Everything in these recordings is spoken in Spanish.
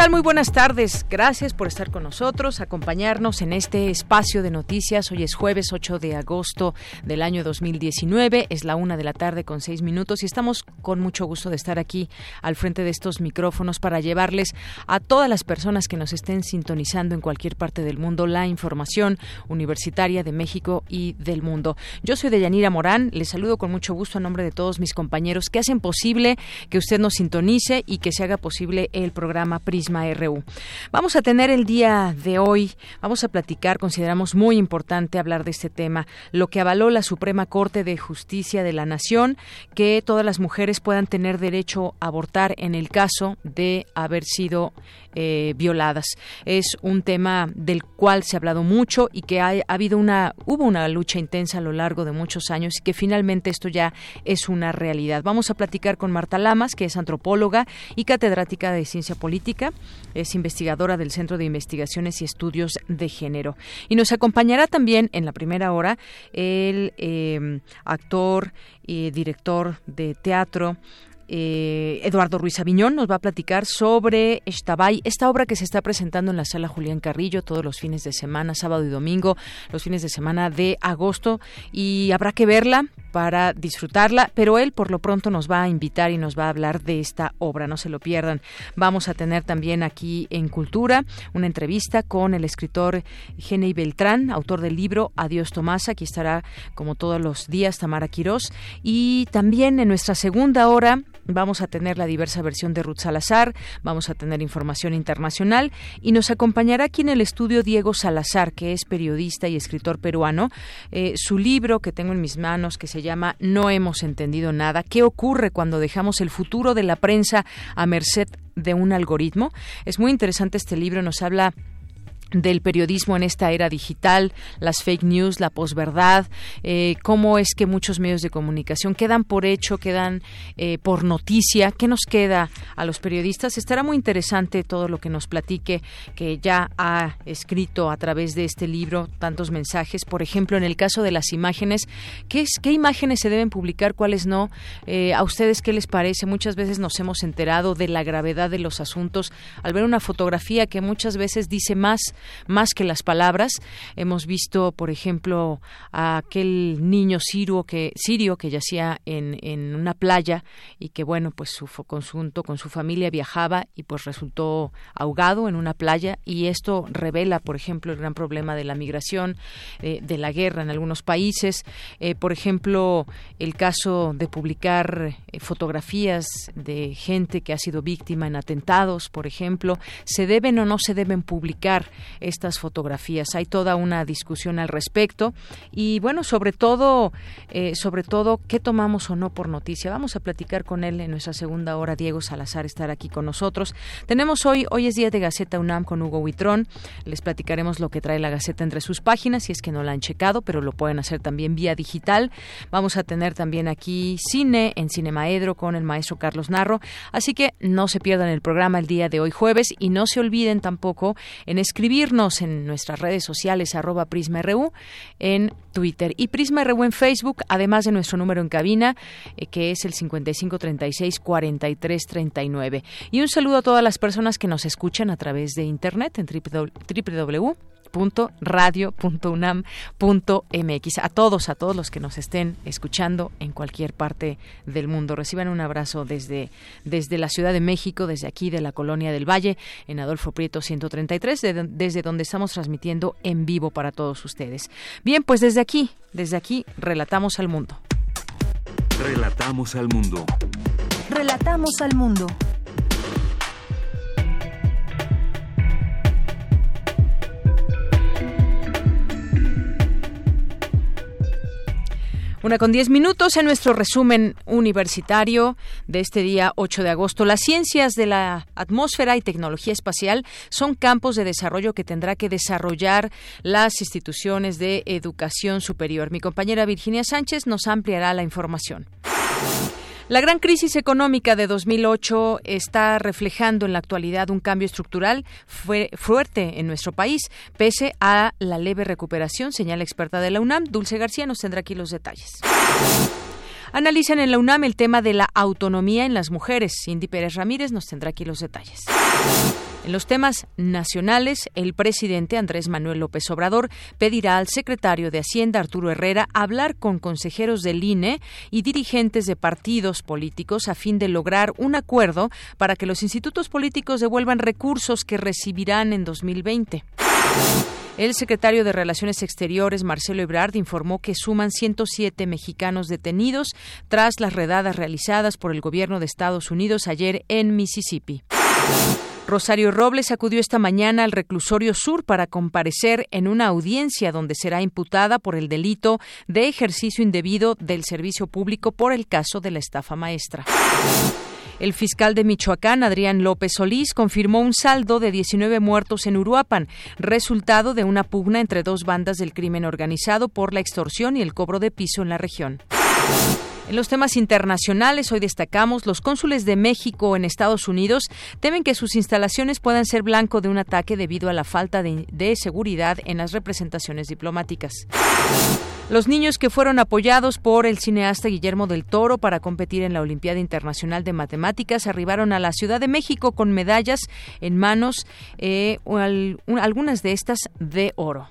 Tal? Muy buenas tardes. Gracias por estar con nosotros, acompañarnos en este espacio de noticias. Hoy es jueves 8 de agosto del año 2019. Es la una de la tarde con seis minutos y estamos con mucho gusto de estar aquí al frente de estos micrófonos para llevarles a todas las personas que nos estén sintonizando en cualquier parte del mundo la información universitaria de México y del mundo. Yo soy Deyanira Morán. Les saludo con mucho gusto a nombre de todos mis compañeros que hacen posible que usted nos sintonice y que se haga posible el programa RU. Vamos a tener el día de hoy, vamos a platicar, consideramos muy importante hablar de este tema, lo que avaló la Suprema Corte de Justicia de la Nación, que todas las mujeres puedan tener derecho a abortar en el caso de haber sido eh, violadas. Es un tema del cual se ha hablado mucho y que ha, habido una, hubo una lucha intensa a lo largo de muchos años y que finalmente esto ya es una realidad. Vamos a platicar con Marta Lamas, que es antropóloga y catedrática de ciencia política, es investigadora del Centro de Investigaciones y Estudios de Género. Y nos acompañará también en la primera hora el eh, actor y director de teatro eh, Eduardo Ruiz Aviñón nos va a platicar sobre Estabay, esta obra que se está presentando en la sala Julián Carrillo todos los fines de semana, sábado y domingo, los fines de semana de agosto, y habrá que verla para disfrutarla, pero él por lo pronto nos va a invitar y nos va a hablar de esta obra, no se lo pierdan. Vamos a tener también aquí en Cultura una entrevista con el escritor Genei Beltrán, autor del libro Adiós Tomás, aquí estará como todos los días Tamara Quirós, y también en nuestra segunda hora Vamos a tener la diversa versión de Ruth Salazar, vamos a tener información internacional y nos acompañará aquí en el estudio Diego Salazar, que es periodista y escritor peruano. Eh, su libro que tengo en mis manos, que se llama No hemos entendido nada, ¿qué ocurre cuando dejamos el futuro de la prensa a merced de un algoritmo? Es muy interesante este libro, nos habla del periodismo en esta era digital, las fake news, la posverdad, eh, cómo es que muchos medios de comunicación quedan por hecho, quedan eh, por noticia, qué nos queda a los periodistas. Estará muy interesante todo lo que nos platique, que ya ha escrito a través de este libro tantos mensajes. Por ejemplo, en el caso de las imágenes, ¿qué, es, qué imágenes se deben publicar, cuáles no? Eh, ¿A ustedes qué les parece? Muchas veces nos hemos enterado de la gravedad de los asuntos al ver una fotografía que muchas veces dice más más que las palabras. Hemos visto, por ejemplo, a aquel niño sirio que, yacía en, en una playa y que, bueno, pues su conjunto con su familia viajaba y pues resultó ahogado en una playa y esto revela, por ejemplo, el gran problema de la migración, eh, de la guerra en algunos países. Eh, por ejemplo, el caso de publicar eh, fotografías de gente que ha sido víctima en atentados, por ejemplo, ¿se deben o no se deben publicar estas fotografías. Hay toda una discusión al respecto y bueno, sobre todo, eh, sobre todo, qué tomamos o no por noticia. Vamos a platicar con él en nuestra segunda hora. Diego Salazar estar aquí con nosotros. Tenemos hoy, hoy es día de Gaceta UNAM con Hugo Huitrón. Les platicaremos lo que trae la Gaceta entre sus páginas, si es que no la han checado, pero lo pueden hacer también vía digital. Vamos a tener también aquí cine en Cinemaedro con el maestro Carlos Narro. Así que no se pierdan el programa el día de hoy jueves y no se olviden tampoco en en nuestras redes sociales arroba PrismaRU en Twitter y PrismaRU en Facebook, además de nuestro número en cabina eh, que es el 5536-4339. Y un saludo a todas las personas que nos escuchan a través de internet en www radio.unam.mx A todos, a todos los que nos estén escuchando en cualquier parte del mundo. Reciban un abrazo desde, desde la Ciudad de México, desde aquí de la Colonia del Valle, en Adolfo Prieto 133, desde donde estamos transmitiendo en vivo para todos ustedes. Bien, pues desde aquí, desde aquí, relatamos al mundo. Relatamos al mundo. Relatamos al mundo. Una con diez minutos en nuestro resumen universitario de este día 8 de agosto. Las ciencias de la atmósfera y tecnología espacial son campos de desarrollo que tendrá que desarrollar las instituciones de educación superior. Mi compañera Virginia Sánchez nos ampliará la información. La gran crisis económica de 2008 está reflejando en la actualidad un cambio estructural fuerte en nuestro país, pese a la leve recuperación, señala experta de la UNAM. Dulce García nos tendrá aquí los detalles. Analizan en la UNAM el tema de la autonomía en las mujeres. Cindy Pérez Ramírez nos tendrá aquí los detalles. En los temas nacionales, el presidente Andrés Manuel López Obrador pedirá al secretario de Hacienda Arturo Herrera hablar con consejeros del INE y dirigentes de partidos políticos a fin de lograr un acuerdo para que los institutos políticos devuelvan recursos que recibirán en 2020. El secretario de Relaciones Exteriores, Marcelo Ebrard, informó que suman 107 mexicanos detenidos tras las redadas realizadas por el gobierno de Estados Unidos ayer en Mississippi. Rosario Robles acudió esta mañana al reclusorio sur para comparecer en una audiencia donde será imputada por el delito de ejercicio indebido del servicio público por el caso de la estafa maestra. El fiscal de Michoacán, Adrián López Solís, confirmó un saldo de 19 muertos en Uruapan, resultado de una pugna entre dos bandas del crimen organizado por la extorsión y el cobro de piso en la región. En los temas internacionales, hoy destacamos los cónsules de México en Estados Unidos temen que sus instalaciones puedan ser blanco de un ataque debido a la falta de, seguridad en las representaciones diplomáticas. Los niños que fueron apoyados por el cineasta Guillermo del Toro para competir en la Olimpiada Internacional de Matemáticas arribaron a la Ciudad de México con medallas en manos, eh, algunas de estas de oro.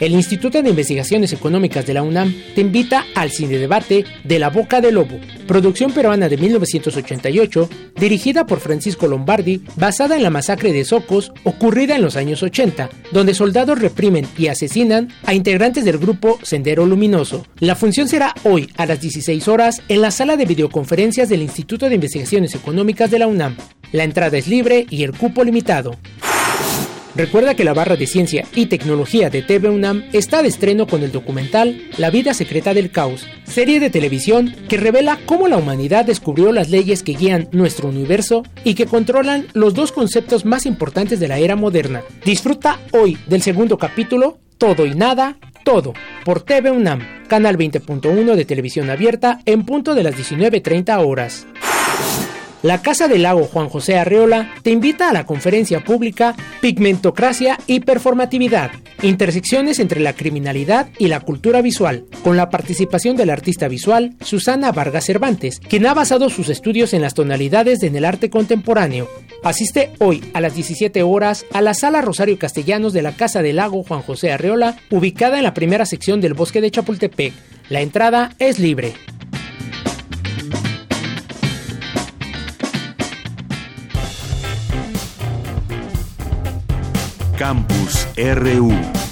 El Instituto de Investigaciones Económicas de la UNAM te invita al cine debate de La Boca del Lobo, producción peruana de 1988, dirigida por Francisco Lombardi, basada en la masacre de Socos ocurrida en los años 80, donde soldados reprimen y asesinan a integrantes del grupo Sendero Luminoso. La función será hoy a las 16 horas en la sala de videoconferencias del Instituto de Investigaciones Económicas de la UNAM. La entrada es libre y el cupo limitado. Recuerda que la barra de ciencia y tecnología de TV UNAM está de estreno con el documental La vida secreta del caos, serie de televisión que revela cómo la humanidad descubrió las leyes que guían nuestro universo y que controlan los dos conceptos más importantes de la era moderna. Disfruta hoy del segundo capítulo, Todo y Nada, Todo, por TV UNAM, canal 20.1 de televisión abierta en punto de las 19.30 horas. La Casa del Lago Juan José Arreola te invita a la conferencia pública Pigmentocracia y Performatividad, intersecciones entre la criminalidad y la cultura visual, con la participación del artista visual Susana Vargas Cervantes, quien ha basado sus estudios en las tonalidades en el arte contemporáneo. Asiste hoy a las 17 horas a la Sala Rosario Castellanos de la Casa del Lago Juan José Arreola, ubicada en la primera sección del Bosque de Chapultepec. La entrada es libre. Campus RU.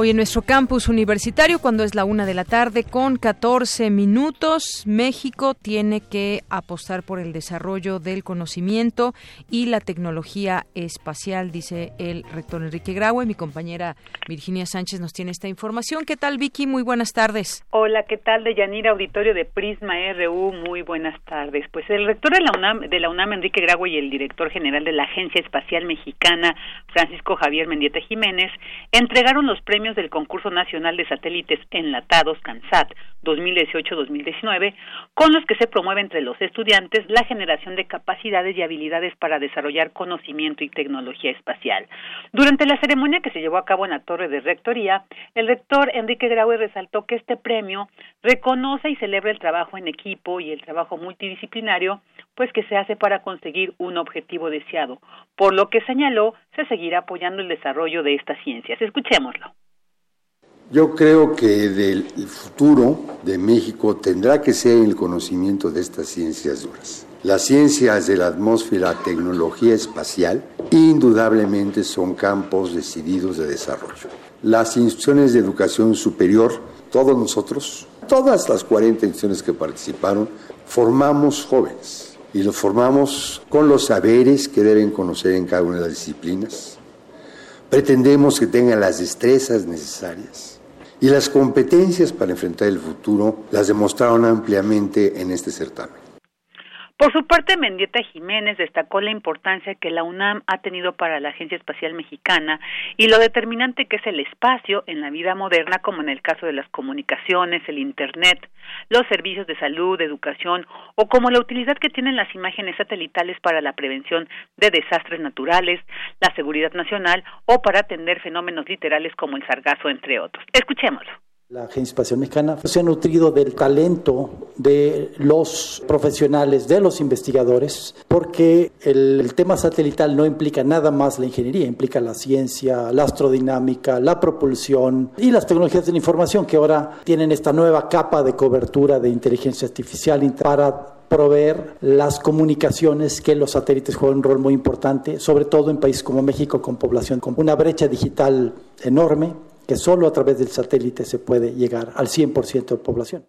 Hoy en nuestro campus universitario, cuando es la una de la tarde con 14 minutos, México tiene que apostar por el desarrollo del conocimiento y la tecnología espacial, dice el rector Enrique Graue. Mi compañera Virginia Sánchez nos tiene esta información. ¿Qué tal, Vicky? Muy buenas tardes. Hola, ¿qué tal, de Yanira Auditorio de Prisma RU? Muy buenas tardes. Pues el rector de la UNAM, de la UNAM Enrique Graue, y el director general de la Agencia Espacial Mexicana, Francisco Javier Mendieta Jiménez, entregaron los premios del Concurso Nacional de Satélites Enlatados CANSAT 2018-2019, con los que se promueve entre los estudiantes la generación de capacidades y habilidades para desarrollar conocimiento y tecnología espacial. Durante la ceremonia que se llevó a cabo en la Torre de Rectoría, el rector Enrique Graue resaltó que este premio reconoce y celebra el trabajo en equipo y el trabajo multidisciplinario, pues que se hace para conseguir un objetivo deseado, por lo que señaló se seguirá apoyando el desarrollo de estas ciencias. Escuchémoslo. Yo creo que del futuro de México tendrá que ser el conocimiento de estas ciencias duras. Las ciencias de la atmósfera, tecnología espacial, indudablemente son campos decididos de desarrollo. Las instituciones de educación superior, todos nosotros, Todas las 40 instituciones que participaron formamos jóvenes y los formamos con los saberes que deben conocer en cada una de las disciplinas. Pretendemos que tengan las destrezas necesarias y las competencias para enfrentar el futuro las demostraron ampliamente en este certamen. Por su parte, Mendieta Jiménez destacó la importancia que la UNAM ha tenido para la Agencia Espacial Mexicana y lo determinante que es el espacio en la vida moderna, como en el caso de las comunicaciones, el Internet, los servicios de salud, educación o como la utilidad que tienen las imágenes satelitales para la prevención de desastres naturales, la seguridad nacional o para atender fenómenos literales como el sargazo, entre otros. Escuchémoslo. La Agencia Espacial Mexicana se ha nutrido del talento de los profesionales, de los investigadores, porque el, tema satelital no implica nada más la ingeniería, implica la ciencia, la astrodinámica, la propulsión y las tecnologías de la información que ahora tienen esta nueva capa de cobertura de inteligencia artificial para proveer las comunicaciones que los satélites juegan un rol muy importante, sobre todo en países como México con población con una brecha digital enorme que solo a través del satélite se puede llegar al 100% de población.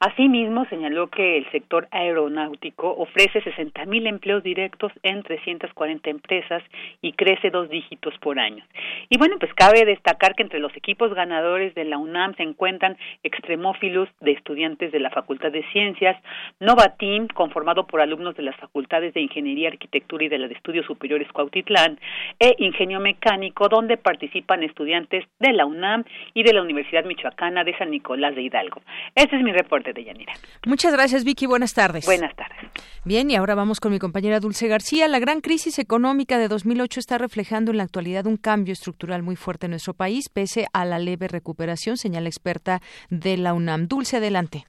Asimismo, señaló que el sector aeronáutico ofrece 60.000 empleos directos en 340 empresas y crece dos dígitos por año. Y bueno, pues cabe destacar que entre los equipos ganadores de la UNAM se encuentran extremófilos de estudiantes de la Facultad de Ciencias, Nova Team, conformado por alumnos de las facultades de Ingeniería, Arquitectura y de la de Estudios Superiores Cuautitlán, e Ingenio Mecánico, donde participan estudiantes de la UNAM y de la Universidad Michoacana de San Nicolás de Hidalgo. Este es mi reporte de Yanira. Muchas gracias, Vicky. Buenas tardes. Buenas tardes. Bien, y ahora vamos con mi compañera Dulce García. La gran crisis económica de 2008 está reflejando en la actualidad un cambio estructural muy fuerte en nuestro país, pese a la leve recuperación, señala experta de la UNAM. Dulce, adelante.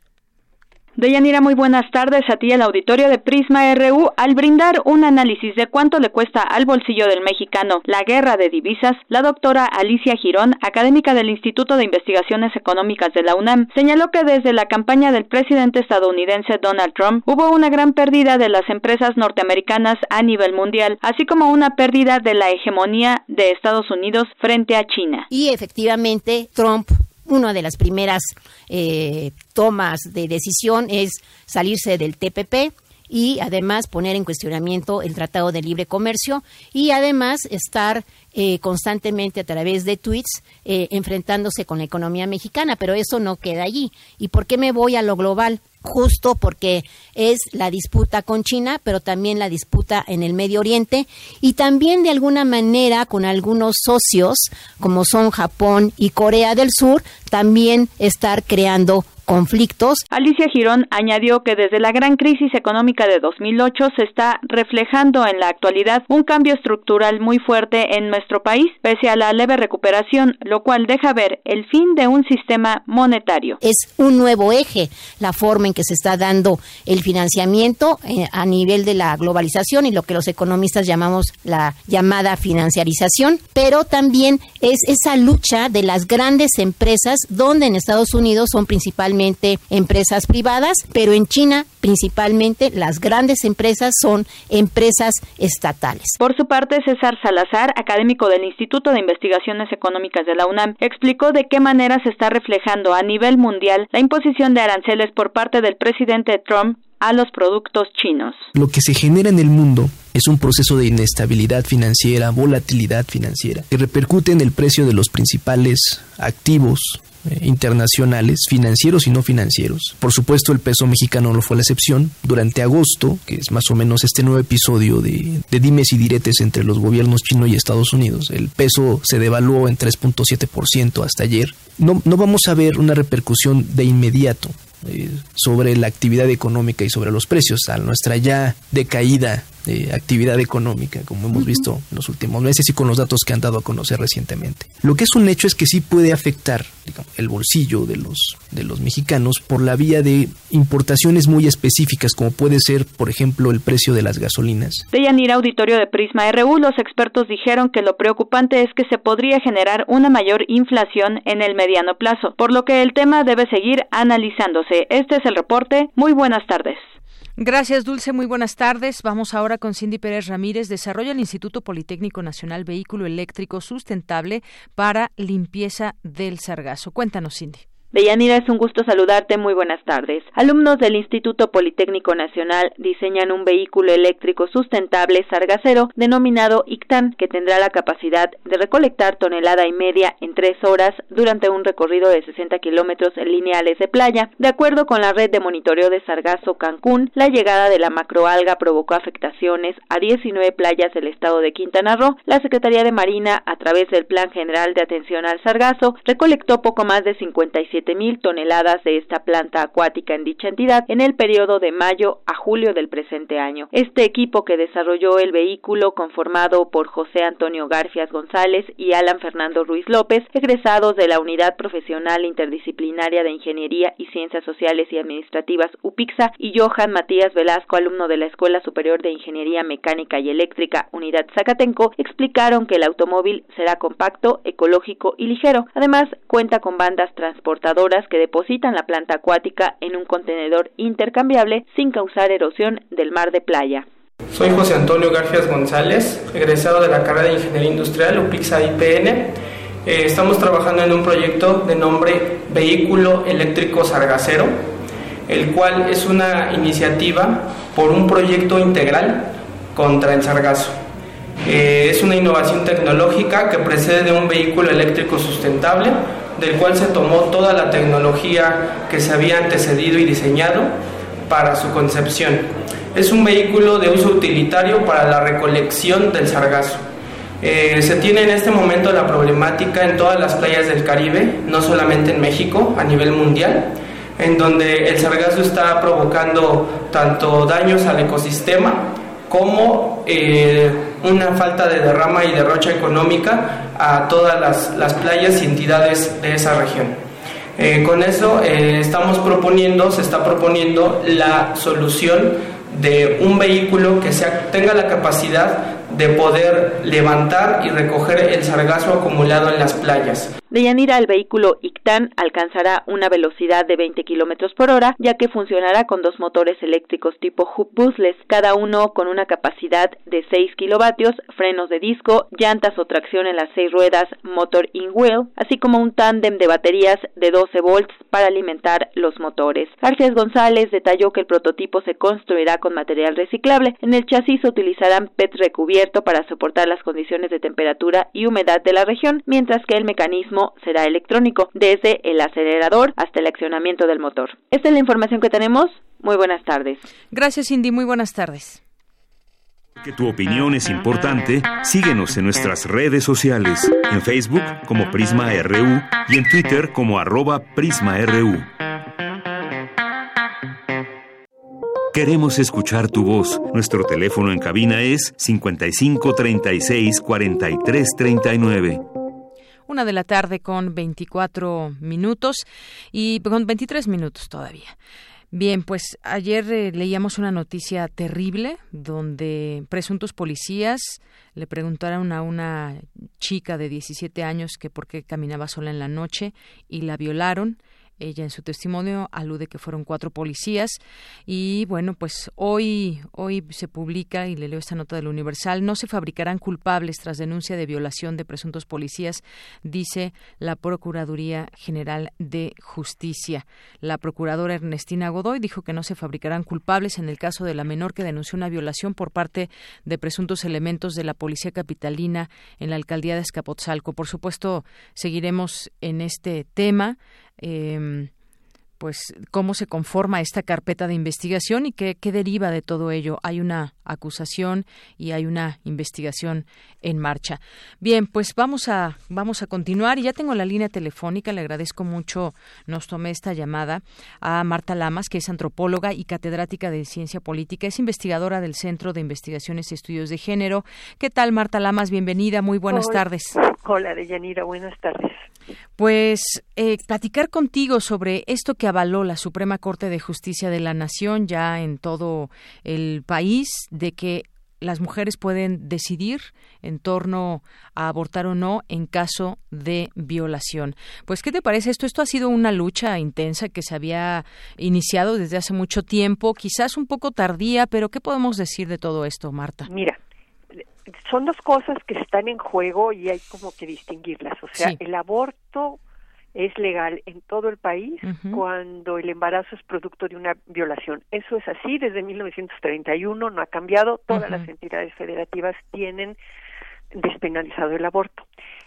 Deyanira, muy buenas tardes a ti el auditorio de Prisma RU. Al brindar un análisis de cuánto le cuesta al bolsillo del mexicano la guerra de divisas, la doctora Alicia Girón, académica del Instituto de Investigaciones Económicas de la UNAM, señaló que desde la campaña del presidente estadounidense Donald Trump hubo una gran pérdida de las empresas norteamericanas a nivel mundial, así como una pérdida de la hegemonía de Estados Unidos frente a China. Y efectivamente, Trump una de las primeras eh, tomas de decisión es salirse del TPP y además poner en cuestionamiento el Tratado de Libre Comercio y además estar eh, constantemente a través de tweets eh, enfrentándose con la economía mexicana, pero eso no queda allí. ¿Y por qué me voy a lo global? Justo porque es la disputa con China, pero también la disputa en el Medio Oriente. Y también de alguna manera con algunos socios como son Japón y Corea del Sur, también estar creando conflictos. Alicia Girón añadió que desde la gran crisis económica de 2008 se está reflejando en la actualidad un cambio estructural muy fuerte en nuestro país, pese a la leve recuperación, lo cual deja ver el fin de un sistema monetario. Es un nuevo eje la forma en que se está dando el financiamiento eh, a nivel de la globalización y lo que los economistas llamamos la llamada financiarización, pero también es esa lucha de las grandes empresas donde en Estados Unidos son principalmente empresas privadas, pero en China principalmente las grandes empresas son empresas estatales. Por su parte, César Salazar, académico del Instituto de Investigaciones Económicas de la UNAM, explicó de qué manera se está reflejando a nivel mundial la imposición de aranceles por parte del presidente Trump a los productos chinos. Lo que se genera en el mundo es un proceso de inestabilidad financiera, volatilidad financiera, que repercute en el precio de los principales activos internacionales, financieros y no financieros. Por supuesto, el peso mexicano no fue la excepción. Durante agosto, que es más o menos este nuevo episodio de, dimes y diretes entre los gobiernos chino y Estados Unidos, el peso se devaluó en 3.7% hasta ayer. No, no vamos a ver una repercusión de inmediato eh, sobre la actividad económica y sobre los precios, a nuestra ya decaída de actividad económica, como hemos visto en los últimos meses y con los datos que han dado a conocer recientemente. Lo que es un hecho es que sí puede afectar el bolsillo de los, de los mexicanos por la vía de importaciones muy específicas, como puede ser, por ejemplo, el precio de las gasolinas. De Yanira Auditorio de Prisma RU, los expertos dijeron que lo preocupante es que se podría generar una mayor inflación en el mediano plazo, por lo que el tema debe seguir analizándose. Este es el reporte. Muy buenas tardes. Gracias, Dulce. Muy buenas tardes. Vamos ahora con Cindy Pérez Ramírez. Desarrolla el Instituto Politécnico Nacional Vehículo Eléctrico Sustentable para limpieza del sargazo. Cuéntanos, Cindy. Deyanira, es un gusto saludarte. Muy buenas tardes. Alumnos del Instituto Politécnico Nacional diseñan un vehículo eléctrico sustentable sargacero denominado ICTAN, que tendrá la capacidad de recolectar tonelada y media en tres horas durante un recorrido de 60 kilómetros lineales de playa. De acuerdo con la red de monitoreo de sargazo Cancún, la llegada de la macroalga provocó afectaciones a 19 playas del estado de Quintana Roo. La Secretaría de Marina, a través del Plan General de Atención al Sargazo, recolectó poco más de 57 mil toneladas de esta planta acuática en dicha entidad en el periodo de mayo a julio del presente año. Este equipo que desarrolló el vehículo conformado por José Antonio Garfias González y Alan Fernando Ruiz López, egresados de la Unidad Profesional Interdisciplinaria de Ingeniería y Ciencias Sociales y Administrativas UPIXA y Johan Matías Velasco, alumno de la Escuela Superior de Ingeniería Mecánica y Eléctrica Unidad Zacatenco, explicaron que el automóvil será compacto, ecológico y ligero. Además, cuenta con bandas transportadoras que depositan la planta acuática en un contenedor intercambiable sin causar erosión del mar de playa. Soy José Antonio Garfias González, egresado de la carrera de Ingeniería Industrial UPIXA IPN. Eh, estamos trabajando en un proyecto de nombre Vehículo Eléctrico Sargacero, el cual es una iniciativa por un proyecto integral contra el sargazo. Eh, es una innovación tecnológica que precede de un vehículo eléctrico sustentable del cual se tomó toda la tecnología que se había antecedido y diseñado para su concepción. Es un vehículo de uso utilitario para la recolección del sargazo. Eh, se tiene en este momento la problemática en todas las playas del Caribe, no solamente en México, a nivel mundial, en donde el sargazo está provocando tanto daños al ecosistema como eh, una falta de derrama y derrocha económica a todas las, playas y entidades de esa región. Eh, con eso eh, estamos proponiendo, se está proponiendo la solución de un vehículo que sea, tenga la capacidad de poder levantar y recoger el sargazo acumulado en las playas. De Yanira, el vehículo ICTAN alcanzará una velocidad de 20 kilómetros por hora, ya que funcionará con dos motores eléctricos tipo hub cada uno con una capacidad de 6 kilovatios, frenos de disco, llantas o tracción en las seis ruedas, motor in-wheel, así como un tándem de baterías de 12 volts para alimentar los motores. García González detalló que el prototipo se construirá con material reciclable. En el chasis utilizarán PET para soportar las condiciones de temperatura y humedad de la región, mientras que el mecanismo será electrónico, desde el acelerador hasta el accionamiento del motor. Esta es la información que tenemos. Muy buenas tardes. Gracias, Cindy. Muy buenas tardes. Que tu opinión es importante, síguenos en nuestras redes sociales, en Facebook como Prisma RU y en Twitter como arroba PrismaRU. Queremos escuchar tu voz. Nuestro teléfono en cabina es 55 36 43 39. Una de la tarde con 24 minutos y con 23 minutos todavía. Bien, pues ayer eh, leíamos una noticia terrible donde presuntos policías le preguntaron a una chica de 17 años que por qué caminaba sola en la noche y la violaron. Ella en su testimonio alude que fueron cuatro policías y bueno, pues hoy hoy se publica y le leo esta nota del Universal, no se fabricarán culpables tras denuncia de violación de presuntos policías, dice la Procuraduría General de Justicia. La procuradora Ernestina Godoy dijo que no se fabricarán culpables en el caso de la menor que denunció una violación por parte de presuntos elementos de la Policía Capitalina en la alcaldía de Escapotzalco. Por supuesto, seguiremos en este tema eh, pues cómo se conforma esta carpeta de investigación y qué, qué, deriva de todo ello. Hay una acusación y hay una investigación en marcha. Bien, pues vamos a vamos a continuar y ya tengo la línea telefónica. Le agradezco mucho nos tomé esta llamada a Marta Lamas, que es antropóloga y catedrática de ciencia política, es investigadora del Centro de Investigaciones y Estudios de Género. ¿Qué tal, Marta Lamas? Bienvenida. Muy buenas tardes. Hola, Deyanira. Buenas tardes. Pues eh, platicar contigo sobre esto que avaló la Suprema Corte de Justicia de la Nación ya en todo el país, de que las mujeres pueden decidir en torno a abortar o no en caso de violación. Pues, ¿qué te parece esto? Esto ha sido una lucha intensa que se había iniciado desde hace mucho tiempo, quizás un poco tardía, pero ¿qué podemos decir de todo esto, Marta? Mira, son dos cosas que están en juego y hay como que distinguirlas. O sea, el aborto es legal en todo el país cuando el embarazo es producto de una violación. Eso es así desde 1931, no ha cambiado, todas las entidades federativas tienen despenalizado el aborto.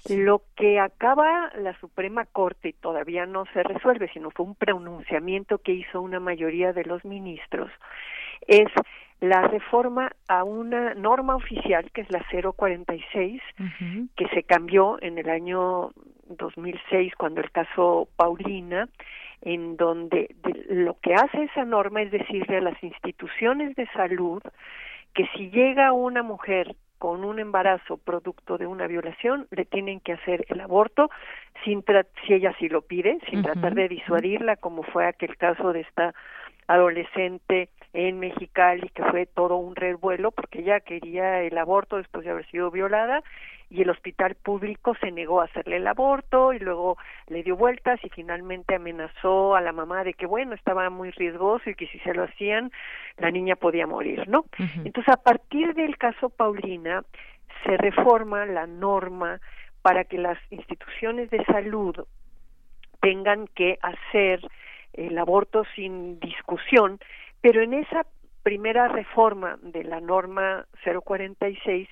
Lo que acaba la Suprema Corte y todavía no se resuelve, sino fue un pronunciamiento que hizo una mayoría de los ministros, es la reforma a una norma oficial que es la 046 que se cambió en el año 2006 cuando el caso Paulina en donde lo que hace esa norma es decirle a las instituciones de salud que si llega una mujer con un embarazo producto de una violación le tienen que hacer el aborto sin si ella sí lo pide sin tratar de disuadirla como fue aquel caso de esta adolescente en Mexicali que fue todo un revuelo porque ella quería el aborto después de haber sido violada y el hospital público se negó a hacerle el aborto y luego le dio vueltas y finalmente amenazó a la mamá de que bueno estaba muy riesgoso y que si se lo hacían la niña podía morir no entonces a partir del caso Paulina se reforma la norma para que las instituciones de salud tengan que hacer el aborto sin discusión, pero en esa primera reforma de la norma 046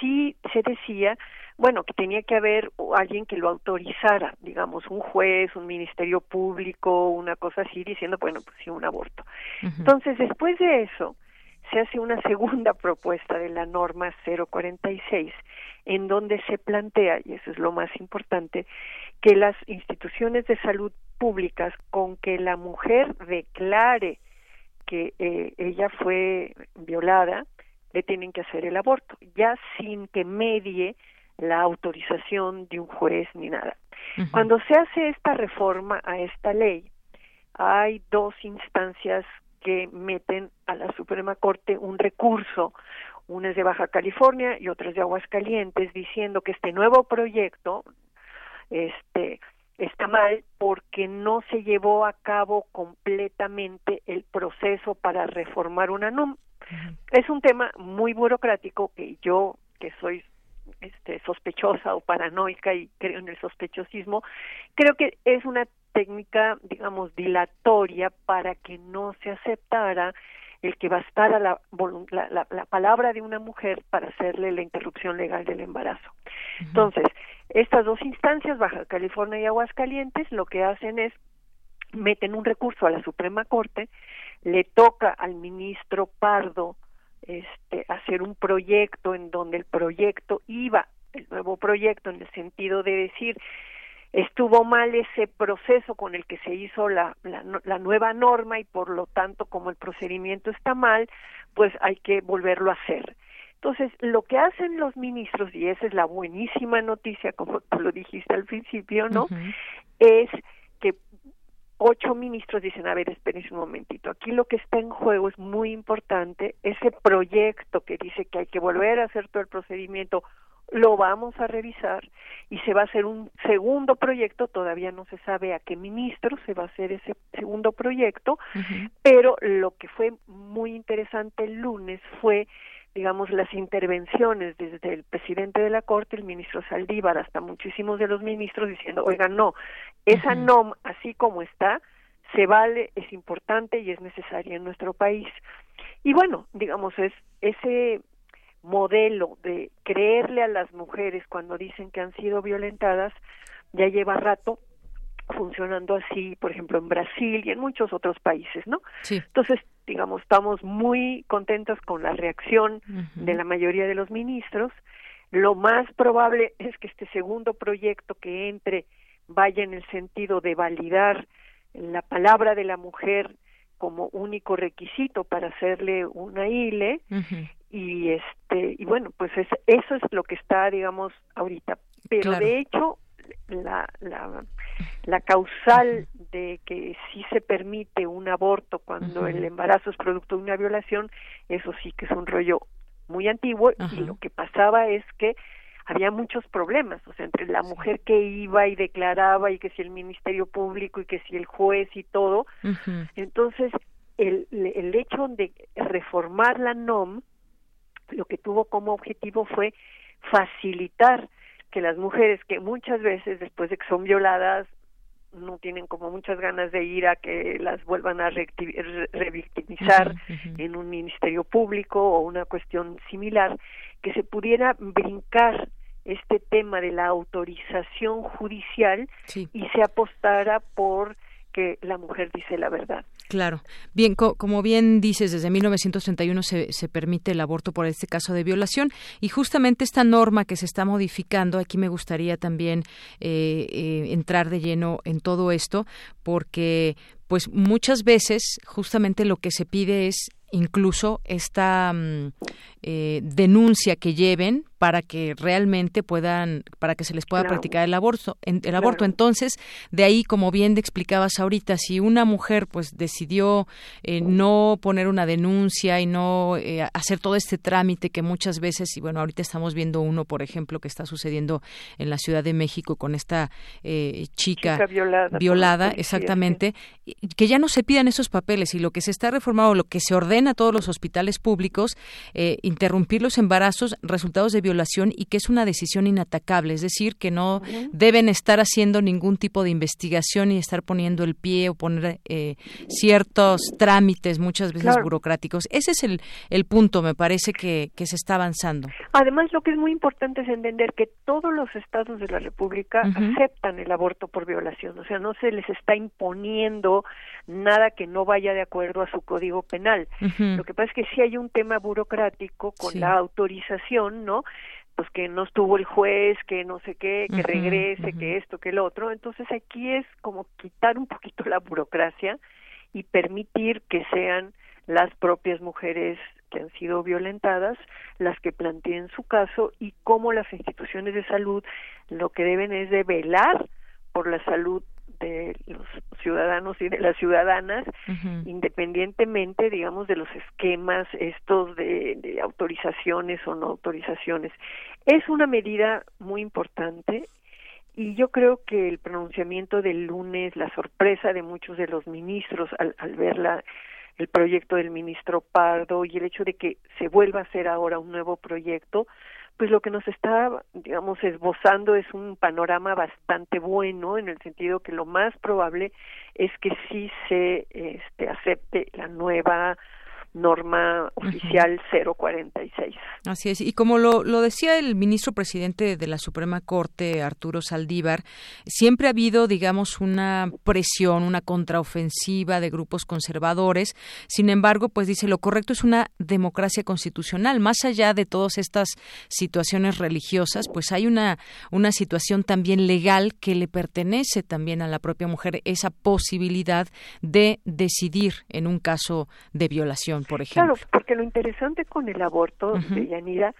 sí se decía, bueno, que tenía que haber alguien que lo autorizara, digamos, un juez, un ministerio público, una cosa así, diciendo, bueno, pues sí, un aborto. Entonces, después de eso, se hace una segunda propuesta de la norma 046, en donde se plantea, y eso es lo más importante, que las instituciones de salud públicas, con que la mujer declare que eh, ella fue violada, le tienen que hacer el aborto, ya sin que medie la autorización de un juez ni nada. Cuando se hace esta reforma a esta ley, hay dos instancias que meten a la Suprema Corte un recurso, una es de Baja California y otra es de Aguascalientes, diciendo que este nuevo proyecto este está mal porque no se llevó a cabo completamente el proceso para reformar una NUM. Es un tema muy burocrático que yo, que soy este, sospechosa o paranoica y creo en el sospechosismo, creo que es una técnica, digamos, dilatoria para que no se aceptara el que bastara la, la, la, palabra de una mujer para hacerle la interrupción legal del embarazo. Entonces, estas dos instancias, Baja California y Aguascalientes, lo que hacen es meten un recurso a la Suprema Corte, le toca al ministro Pardo este, hacer un proyecto en donde el proyecto iba, el nuevo proyecto en el sentido de decir estuvo mal ese proceso con el que se hizo la, la, nueva norma y por lo tanto como el procedimiento está mal, pues hay que volverlo a hacer. Entonces, lo que hacen los ministros, y esa es la buenísima noticia, como tú lo dijiste al principio, ¿no? Es que ocho ministros dicen, a ver, espérense un momentito, aquí lo que está en juego es muy importante, ese proyecto que dice que hay que volver a hacer todo el procedimiento lo vamos a revisar y se va a hacer un segundo proyecto, todavía no se sabe a qué ministro se va a hacer ese segundo proyecto, pero lo que fue muy interesante el lunes fue digamos, las intervenciones desde el presidente de la Corte, el ministro Saldívar, hasta muchísimos de los ministros diciendo, oigan, no, esa NOM, así como está, se vale, es importante y es necesaria en nuestro país. Y bueno, digamos, es ese modelo de creerle a las mujeres cuando dicen que han sido violentadas ya lleva rato funcionando así, por ejemplo, en Brasil y en muchos otros países, ¿no? Sí. Entonces, digamos, estamos muy contentos con la reacción de la mayoría de los ministros. Lo más probable es que este segundo proyecto que entre vaya en el sentido de validar la palabra de la mujer como único requisito para hacerle una ILE y este y bueno pues es, eso es lo que está digamos ahorita. Pero de hecho la, la la causal de que sí se permite un aborto cuando el embarazo es producto de una violación eso sí que es un rollo muy antiguo y lo que pasaba es que había muchos problemas, o sea, entre la mujer que iba y declaraba y que si el Ministerio Público y que si el juez y todo. Entonces, el, el hecho de reformar la NOM lo que tuvo como objetivo fue facilitar que las mujeres que muchas veces después de que son violadas no tienen como muchas ganas de ir a que las vuelvan a revictimizar en un ministerio público o una cuestión similar, que se pudiera brincar este tema de la autorización judicial y se apostara por la mujer dice la verdad. Claro. Bien, como bien dices, desde 1931 se, se permite el aborto por este caso de violación y justamente esta norma que se está modificando, aquí me gustaría también eh, eh, entrar de lleno en todo esto, porque pues muchas veces justamente lo que se pide es incluso esta mm, eh, denuncia que lleven para que realmente puedan, para que se les pueda practicar el aborto. el aborto. Entonces, de ahí, como bien te explicabas ahorita, si una mujer pues decidió eh, no poner una denuncia y no eh, hacer todo este trámite que muchas veces, y bueno, ahorita estamos viendo uno, por ejemplo, que está sucediendo en la Ciudad de México con esta eh, chica, violada, exactamente, que ya no se pidan esos papeles y lo que se está reformado, lo que se ordena a todos los hospitales públicos, interrumpir los embarazos, resultados de violación y que es una decisión inatacable, es decir, que no deben estar haciendo ningún tipo de investigación y estar poniendo el pie o poner eh, ciertos trámites muchas veces burocráticos. Ese es el, el punto, me parece que, que se está avanzando. Además, lo que es muy importante es entender que todos los estados de la República aceptan el aborto por violación, o sea, no se les está imponiendo nada que no vaya de acuerdo a su código penal. Lo que pasa es que sí hay un tema burocrático con la autorización, ¿no? pues que no estuvo el juez, que no sé qué, que regrese, que esto, que el otro. Entonces aquí es como quitar un poquito la burocracia y permitir que sean las propias mujeres que han sido violentadas las que planteen su caso y cómo las instituciones de salud lo que deben es de velar por la salud de los ciudadanos y de las ciudadanas, independientemente, digamos, de los esquemas estos de, de autorizaciones o no autorizaciones. Es una medida muy importante y yo creo que el pronunciamiento del lunes, la sorpresa de muchos de los ministros al, al ver la, el proyecto del ministro Pardo y el hecho de que se vuelva a hacer ahora un nuevo proyecto, pues lo que nos está, digamos, esbozando es un panorama bastante bueno en el sentido que lo más probable es que sí se este, acepte la nueva norma oficial 046. Así es. Y como lo, lo decía el ministro presidente de la Suprema Corte, Arturo Saldívar, siempre ha habido, digamos, una presión, una contraofensiva de grupos conservadores. Sin embargo, pues dice, lo correcto es una democracia constitucional. Más allá de todas estas situaciones religiosas, pues hay una, una situación también legal que le pertenece también a la propia mujer esa posibilidad de decidir en un caso de violación por ejemplo. Claro, porque lo interesante con el aborto, de Yanira,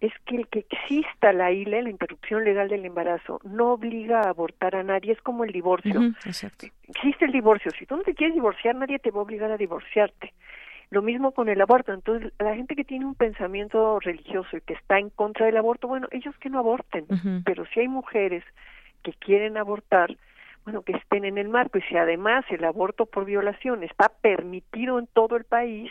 es que el que exista la ILE, la interrupción legal del embarazo, no obliga a abortar a nadie, es como el divorcio. Existe el divorcio, si tú no te quieres divorciar, nadie te va a obligar a divorciarte. Lo mismo con el aborto. Entonces, la gente que tiene un pensamiento religioso y que está en contra del aborto, bueno, ellos que no aborten. Pero si hay mujeres que quieren abortar, bueno, que estén en el marco. Y si además el aborto por violación está permitido en todo el país,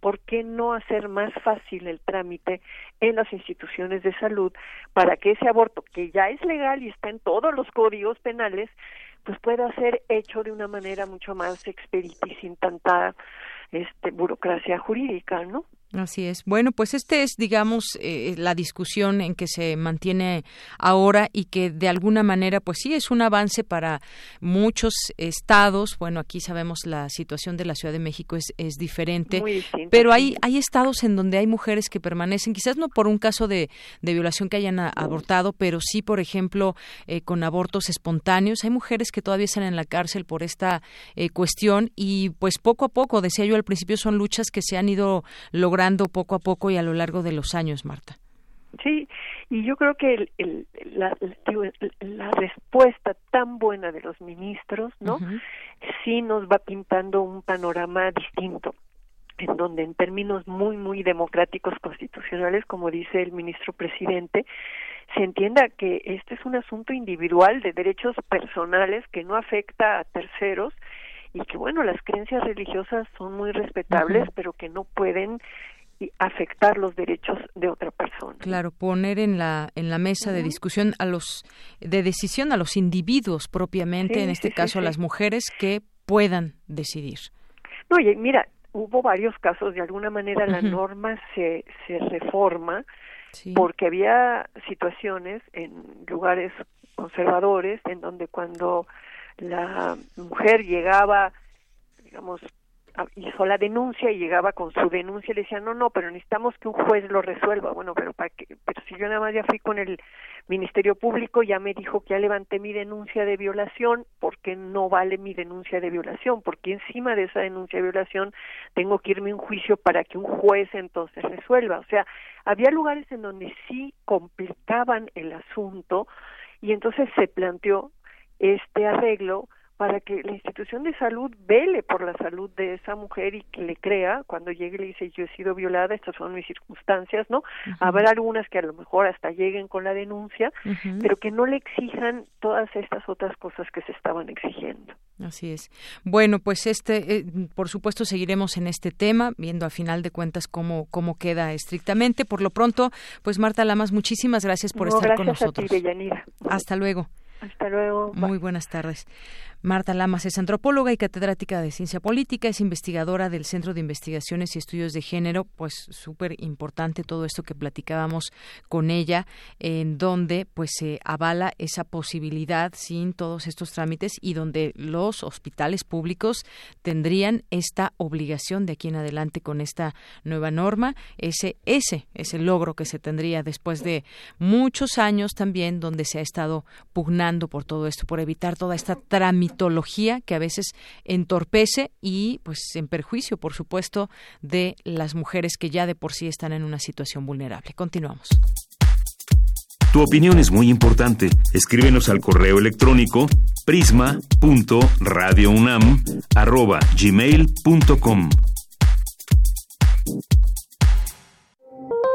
¿por qué no hacer más fácil el trámite en las instituciones de salud para que ese aborto, que ya es legal y está en todos los códigos penales, pues pueda ser hecho de una manera mucho más expedita y sin tanta este, burocracia jurídica, ¿no? Así es. Bueno, pues este es, digamos, eh, la discusión en que se mantiene ahora y que de alguna manera, pues sí, es un avance para muchos estados. Bueno, aquí sabemos la situación de la Ciudad de México es, es diferente, pero hay, hay estados en donde hay mujeres que permanecen, quizás no por un caso de, de violación que hayan abortado, pero sí, por ejemplo, eh, con abortos espontáneos. Hay mujeres que todavía están en la cárcel por esta eh, cuestión y pues poco a poco, decía yo al principio, son luchas que se han ido logrando poco a poco y a lo largo de los años, Marta. Sí, y yo creo que el, la, la, respuesta tan buena de los ministros, ¿no? Sí nos va pintando un panorama distinto, en donde en términos muy, muy democráticos constitucionales, como dice el ministro presidente, se entienda que este es un asunto individual de derechos personales que no afecta a terceros y que bueno las creencias religiosas son muy respetables pero que no pueden afectar los derechos de otra persona. Claro, poner en la en la mesa de discusión a los de decisión a los individuos propiamente, en este caso a las mujeres que puedan decidir. No, oye, mira, hubo varios casos, de alguna manera la norma se, se reforma porque había situaciones en lugares conservadores en donde cuando la mujer llegaba, digamos, hizo la denuncia y llegaba con su denuncia y le decía no no pero necesitamos que un juez lo resuelva bueno pero para qué pero si yo nada más ya fui con el ministerio público ya me dijo que ya levanté mi denuncia de violación porque no vale mi denuncia de violación porque encima de esa denuncia de violación tengo que irme a un juicio para que un juez entonces resuelva. O sea había lugares en donde sí complicaban el asunto y entonces se planteó este arreglo para que la institución de salud vele por la salud de esa mujer y que le crea cuando llegue y le dice yo he sido violada, estas son mis circunstancias, ¿no? Habrá algunas que a lo mejor hasta lleguen con la denuncia, pero que no le exijan todas estas otras cosas que se estaban exigiendo. Así es. Bueno, pues este, eh, por supuesto, seguiremos en este tema, viendo a final de cuentas cómo, cómo queda estrictamente. Por lo pronto, pues Marta Lamas, muchísimas gracias por estar con nosotros. Hasta luego. Hasta luego. Muy buenas tardes. Marta Lamas es antropóloga y catedrática de ciencia política, es investigadora del Centro de Investigaciones y Estudios de Género, pues súper importante todo esto que platicábamos con ella, en donde pues se avala esa posibilidad sin todos estos trámites y donde los hospitales públicos tendrían esta obligación de aquí en adelante con esta nueva norma, ese ese es el logro que se tendría después de muchos años también donde se ha estado pugnando por todo esto, por evitar toda esta tramitación que a veces entorpece y pues en perjuicio, por supuesto, de las mujeres que ya de por sí están en una situación vulnerable. Continuamos. Tu opinión es muy importante. Escríbenos al correo electrónico prisma.radiounam@gmail.com.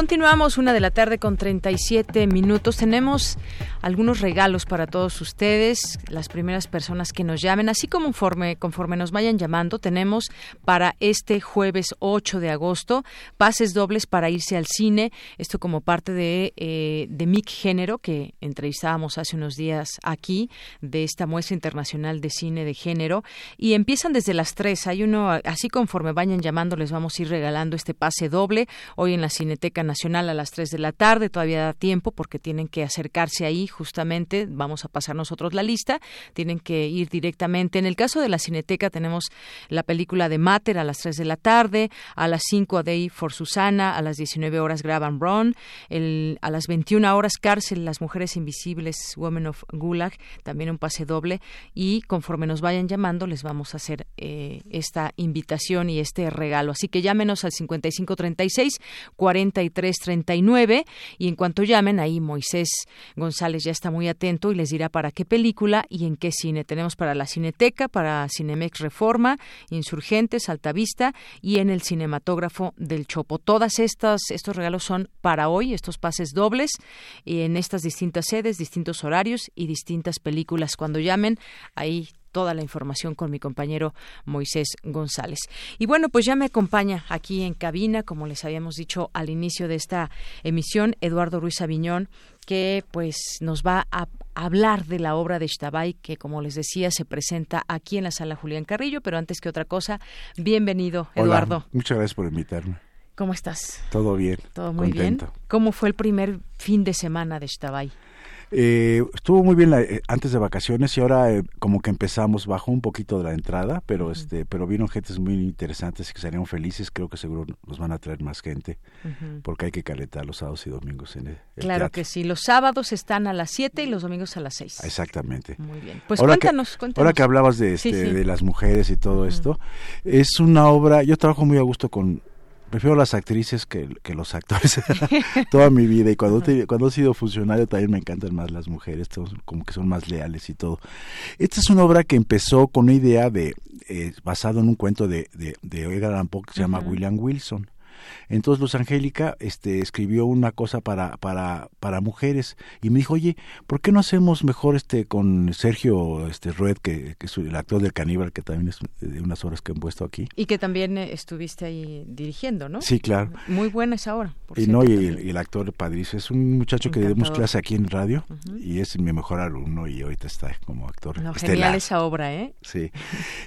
Continuamos una de la tarde con 37 minutos. Tenemos algunos regalos para todos ustedes, las primeras personas que nos llamen, así como conforme, conforme nos vayan llamando, tenemos para este jueves 8 de agosto pases dobles para irse al cine, esto como parte de, eh, de MIC Género, que entrevistábamos hace unos días aquí, de esta muestra internacional de cine de género, y empiezan desde las 3, hay uno, así conforme vayan llamando, les vamos a ir regalando este pase doble, hoy en la Cineteca Nacional a las 3 de la tarde. Todavía da tiempo porque tienen que acercarse ahí justamente. Vamos a pasar nosotros la lista. Tienen que ir directamente. En el caso de la Cineteca tenemos la película de Mater a las 3 de la tarde. A las 5 a Day for Susana. A las 19 horas Graban Brown. El, a las 21 horas Cárcel, Las Mujeres Invisibles, Women of Gulag. También un pase doble. Y conforme nos vayan llamando les vamos a hacer eh, esta invitación y este regalo. Así que llámenos al 5536 40 339 y en cuanto llamen ahí Moisés González ya está muy atento y les dirá para qué película y en qué cine. Tenemos para la Cineteca, para Cinemex Reforma, Insurgentes, Altavista y en el cinematógrafo del Chopo. Todas estas estos regalos son para hoy, estos pases dobles en estas distintas sedes, distintos horarios y distintas películas. Cuando llamen, ahí toda la información con mi compañero Moisés González. Y bueno, pues ya me acompaña aquí en cabina, como les habíamos dicho al inicio de esta emisión, Eduardo Ruiz Aviñón, que pues nos va a hablar de la obra de Shtabay, que como les decía se presenta aquí en la sala Julián Carrillo, pero antes que otra cosa, bienvenido, Eduardo. muchas gracias por invitarme. ¿Cómo estás? Todo bien. Todo muy bien. ¿Cómo fue el primer fin de semana de Shtabay? Eh, estuvo muy bien eh, antes de vacaciones y ahora eh, como que empezamos bajó un poquito de la entrada, pero este, pero vieron gentes muy interesantes y que serían felices. Creo que seguro nos van a traer más gente porque hay que calentar los sábados y domingos en el, Claro que sí. Los sábados están a las 7 y los domingos a las 6. Exactamente. Muy bien. Pues cuéntanos, cuéntanos. Ahora que hablabas de, este, de las mujeres y todo esto, es una obra. Yo trabajo muy a gusto con prefiero las actrices que, los actores toda mi vida y cuando, cuando he sido funcionario también me encantan más las mujeres, como que son más leales y todo. Esta es una obra que empezó con una idea de, eh, basado en un cuento de, de, Edgar Allan Poe que se llama William Wilson. Entonces Luz Angélica este, escribió una cosa para, para, para mujeres y me dijo, oye, ¿por qué no hacemos mejor este con Sergio este, Rued, que, que es el actor del caníbal, que también es de unas horas que han puesto aquí? Y que también eh, estuviste ahí dirigiendo, ¿no? Sí, claro. Muy buena esa obra. y, no, y el, actor padrísimo, es un muchacho que demos clase aquí en radio y es mi mejor alumno y ahorita está como actor. No, genial esa obra, ¿eh? Sí.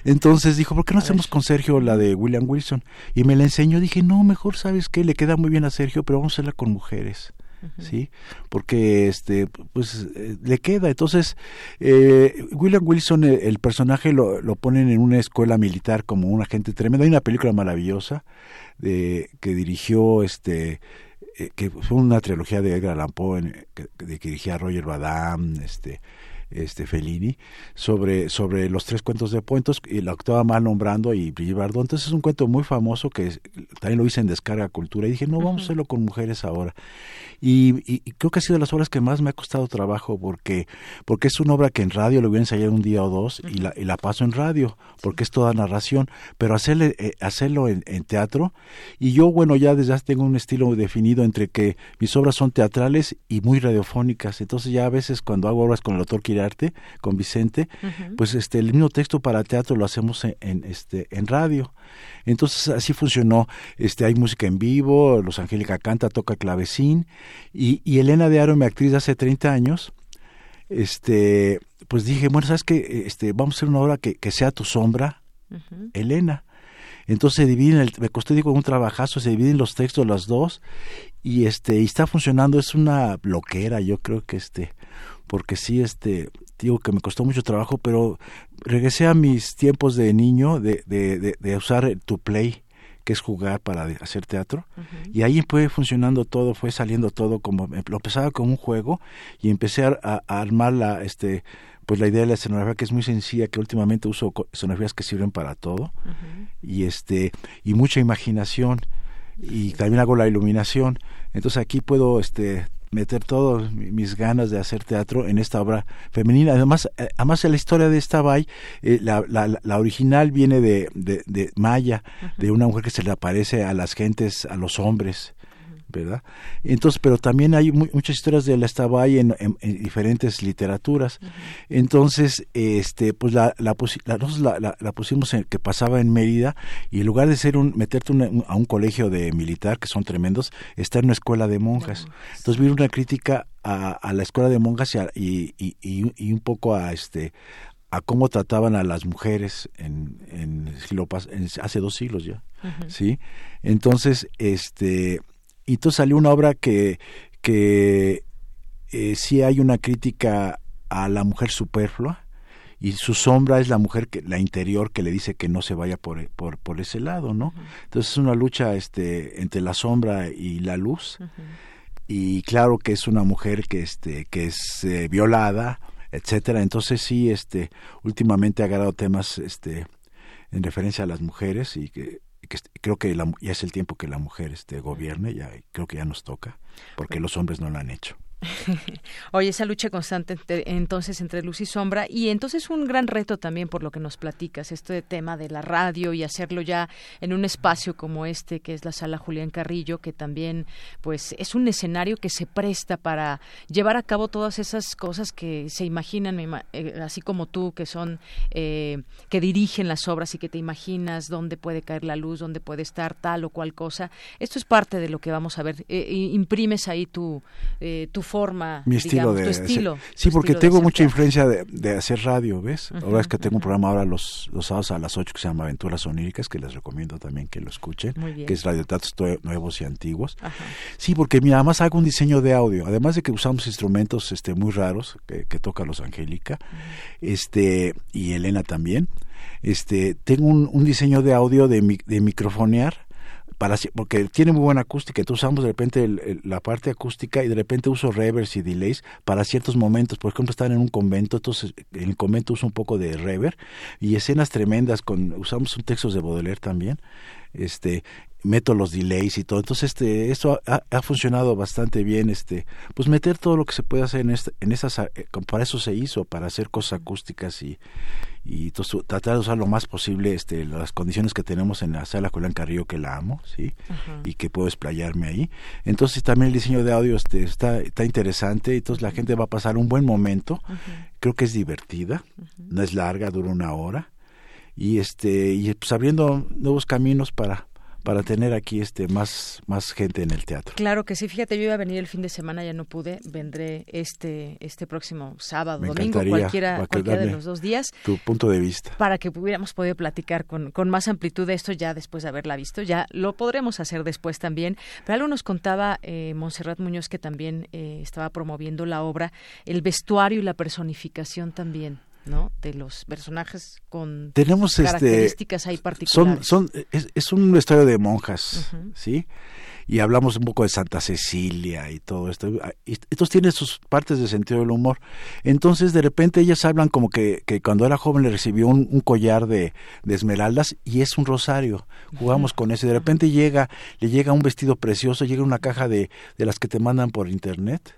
Entonces dijo, ¿por qué no hacemos con Sergio la de William Wilson? Y me la enseñó, dije, no, mejor sabes que le queda muy bien a Sergio, pero vamos a hacerla con mujeres. sí porque este pues eh, le queda. Entonces eh, William Wilson el, personaje lo, lo, ponen en una escuela militar como un agente tremendo. Hay una película maravillosa de que dirigió este eh, que fue una trilogía de Edgar Allan Poe que, que, dirigía Roger Badam este este Fellini sobre sobre los tres cuentos de Puentos y la octava mal nombrando y Bardot entonces es un cuento muy famoso que también lo hice en descarga cultura y dije no vamos a hacerlo con mujeres ahora y, creo que ha sido de las obras que más me ha costado trabajo porque porque es una obra que en radio lo voy a ensayar un día o dos y, la, y la paso en radio porque es toda narración pero hacerle eh, hacerlo en, teatro. Y yo bueno ya desde hace tengo un estilo definido entre que mis obras son teatrales y muy radiofónicas. Entonces ya a veces cuando hago obras con el autor Con Vicente pues este el mismo texto para teatro lo hacemos en, este en radio entonces así funcionó este hay música en vivo Los Angélica canta toca clavecín y, y Elena de Aro, mi actriz de hace 30 años, este, pues dije, bueno, ¿sabes qué? Este, vamos a hacer una obra que, que sea tu sombra, Elena. Entonces se dividen, el, me costó digo un trabajazo, se dividen los textos las dos y este y está funcionando, es una bloquera, yo creo que este porque sí este digo que me costó mucho trabajo, pero regresé a mis tiempos de niño de de, de, de usar tu play que es jugar para hacer teatro. Y ahí fue funcionando todo, fue saliendo todo como, lo empezaba como un juego y empecé a, armar la, este, pues la idea de la escenografía que es muy sencilla, que últimamente uso escenografías que sirven para todo. Y este, y mucha imaginación. Y también hago la iluminación. Entonces aquí puedo este meter todas mis ganas de hacer teatro en esta obra femenina. Además, eh, además la historia de esta Bay, eh, la, la, la, original viene de, de, de Maya, de una mujer que se le aparece a las gentes, a los hombres, ¿verdad? Entonces, pero también hay muchas historias de la Estabay en, en, diferentes literaturas. Entonces, este, pues la, la, la, la, pusimos en, que pasaba en Mérida y en lugar de ser un, meterte a un colegio de militar, que son tremendos, está en una escuela de monjas. Entonces, vi una crítica a, a, la escuela de monjas y, y, y, y, un poco a este a cómo trataban a las mujeres en, en, en hace dos siglos ya, ¿sí? Entonces, este, y entonces salió una obra que, que eh, sí hay una crítica a la mujer superflua y su sombra es la mujer que la interior que le dice que no se vaya por, por, por ese lado no entonces es una lucha este entre la sombra y la luz. Y claro que es una mujer que este que es eh, violada etcétera. Entonces sí este últimamente ha agarrado temas este en referencia a las mujeres y que que creo que ya es el tiempo que la mujer este gobierne, ya creo que ya nos toca, porque los hombres no lo han hecho. Oye, esa lucha constante entonces entre luz y sombra y entonces un gran reto también por lo que nos platicas, este tema de la radio y hacerlo ya en un espacio como este que es la sala Julián Carrillo, que también pues es un escenario que se presta para llevar a cabo todas esas cosas que se imaginan, eh, así como tú, que son, eh, que dirigen las obras y que te imaginas dónde puede caer la luz, dónde puede estar tal o cual cosa. Esto es parte de lo que vamos a ver. Eh, imprimes ahí tu, tu forma, mi estilo de estilo, sí, porque tengo mucha influencia de, hacer radio, ¿ves? ahora es que tengo un programa ahora los, los sábados a las 8 que se llama Aventuras Oníricas, que les recomiendo también que lo escuchen, que es Radio Tatos Nuevos y Antiguos. Sí, porque mi además hago un diseño de audio, además de que usamos instrumentos este muy raros que, toca los Angélica, este y Elena también. Este, tengo un, un diseño de audio de, de microfonear porque tiene muy buena acústica, entonces usamos de repente la parte acústica y de repente uso reverbs y delays para ciertos momentos, por ejemplo están en un convento, entonces en el convento uso un poco de reverb y escenas tremendas con usamos textos de Baudelaire también, este meto los delays y todo, entonces este esto ha, funcionado bastante bien, este pues meter todo lo que se puede hacer en este, en esas eh, para eso se hizo, para hacer cosas acústicas y y tratar de usar lo más posible este, las condiciones que tenemos en la sala Julián Carrillo que la amo sí y que puedo explayarme ahí. Entonces también el diseño de audio este, está está interesante. Entonces la gente va a pasar un buen momento. Creo que es divertida. No es larga dura una hora. Y este y pues abriendo nuevos caminos para para tener aquí este más más gente en el teatro. Claro que sí, fíjate, yo iba a venir el fin de semana, ya no pude, vendré este este próximo sábado, domingo, cualquiera, cualquiera de los dos días. Tu punto de vista. Para que hubiéramos podido platicar con, con más amplitud de esto ya después de haberla visto, ya lo podremos hacer después también. Pero algo nos contaba eh, Montserrat Muñoz que también eh, estaba promoviendo la obra, el vestuario y la personificación también. ¿No? de los personajes con Tenemos este, características este, ahí particulares. Son, son, es, un vestuario de monjas, ¿sí? Y hablamos un poco de Santa Cecilia y todo esto. Estos tienen sus partes de sentido del humor. Entonces, de repente, ellas hablan como que, que cuando era joven le recibió un, collar de, de, esmeraldas y es un rosario. Jugamos con eso. De repente llega, le llega un vestido precioso, llega una caja de, de las que te mandan por internet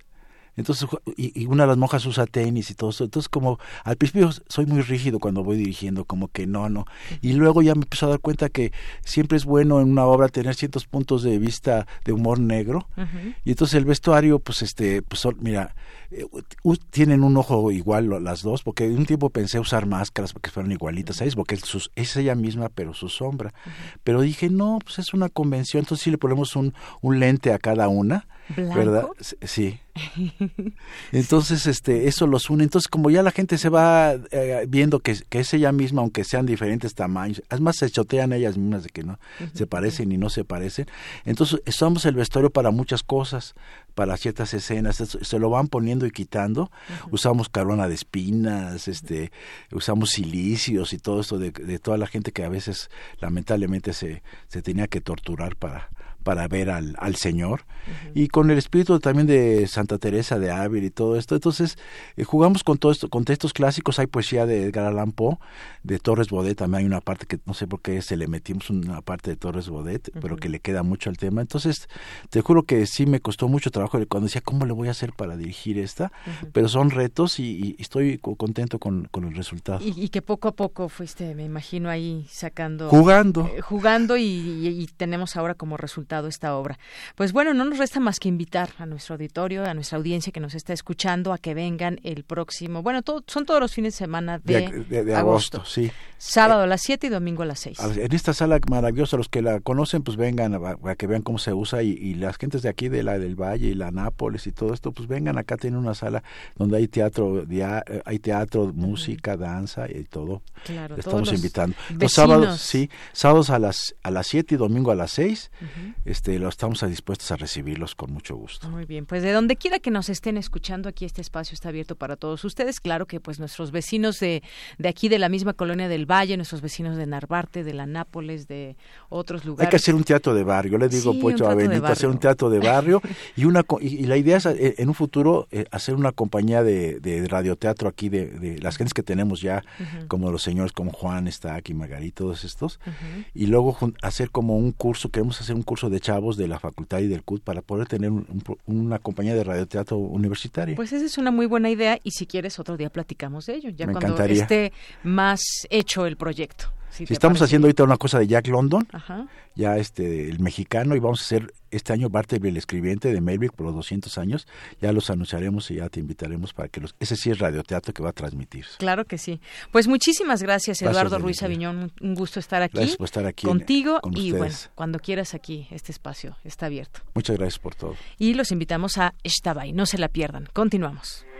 entonces, y, una de las monjas usa tenis y todo eso. Entonces, como al principio soy muy rígido cuando voy dirigiendo, como que no, no. Y luego ya me empiezo a dar cuenta que siempre es bueno en una obra tener ciertos puntos de vista de humor negro. Y entonces el vestuario, pues, este, pues, mira, eh, tienen un ojo igual las dos, porque un tiempo pensé usar máscaras porque fueran igualitas, ¿sabes? Porque es ella misma, pero su sombra. Pero dije, no, pues es una convención, entonces sí le ponemos un, un lente a cada una ¿Verdad? Sí. Entonces, este, eso los une. Entonces, como ya la gente se va eh, viendo que, que, es ella misma, aunque sean diferentes tamaños, además se chotean ellas mismas de que no se parecen y no se parecen. Entonces, usamos el vestuario para muchas cosas, para ciertas escenas, se lo van poniendo y quitando. Usamos carona de espinas, este, usamos silicios y todo esto de, de toda la gente que a veces lamentablemente se, se tenía que torturar para para ver al, al Señor y con el espíritu también de Santa Teresa de Ávila y todo esto. Entonces eh, jugamos con todo esto, con textos clásicos, hay poesía de Edgar Allan Poe, de Torres Bodet, también hay una parte que no sé por qué se le metimos una parte de Torres Bodet, pero que le queda mucho al tema. Entonces te juro que sí me costó mucho trabajo cuando decía cómo le voy a hacer para dirigir esta, pero son retos y, estoy contento con, con, el resultado. Y, que poco a poco fuiste, me imagino, ahí sacando... Jugando. Eh, jugando y tenemos ahora como resultado esta obra. Pues bueno, no nos resta más que invitar a nuestro auditorio, a nuestra audiencia que nos está escuchando, a que vengan el próximo, bueno, son todos los fines de semana de, agosto, sí. Sábado a las 7 y domingo a las 6. En esta sala maravillosa, los que la conocen, pues vengan a, que vean cómo se usa y, las gentes de aquí, de la del Valle y la Nápoles y todo esto, pues vengan acá, tienen una sala donde hay teatro, eh, hay teatro, música, danza y todo. Claro, Estamos invitando. Los sábados, sí, sábados a las a las 7 y domingo a las 6 este, lo estamos dispuestos a recibirlos con mucho gusto. Muy bien, pues de donde quiera que nos estén escuchando, aquí este espacio está abierto para todos ustedes. Claro que pues nuestros vecinos de, de aquí, de la misma colonia del Valle, nuestros vecinos de Narvarte, de la Nápoles, de otros lugares. Hay que hacer un teatro de barrio, le digo sí, a Benito, hacer un teatro de barrio y una y, la idea es eh, en un futuro eh, hacer una compañía de, de radioteatro aquí de, las gentes que tenemos ya, como los señores como Juan está aquí, Margarita, todos estos, y luego hacer como un curso, queremos hacer un curso de chavos de la facultad y del CUT para poder tener una compañía de radioteatro universitaria. Pues esa es una muy buena idea y si quieres otro día platicamos de ello, ya cuando esté más hecho el proyecto. Si, estamos haciendo ahorita una cosa de Jack London, ya este el mexicano y vamos a hacer este año Bartleby el escribiente de Melvick por los 200 años, ya los anunciaremos y ya te invitaremos para que los ese sí es radioteatro que va a transmitir. Claro que sí. Pues muchísimas gracias Eduardo Ruiz Aviñón, un gusto estar aquí. Gracias por estar aquí contigo y bueno, cuando quieras aquí este espacio está abierto. Muchas gracias por todo. Y los invitamos a Estabay, no se la pierdan. Continuamos.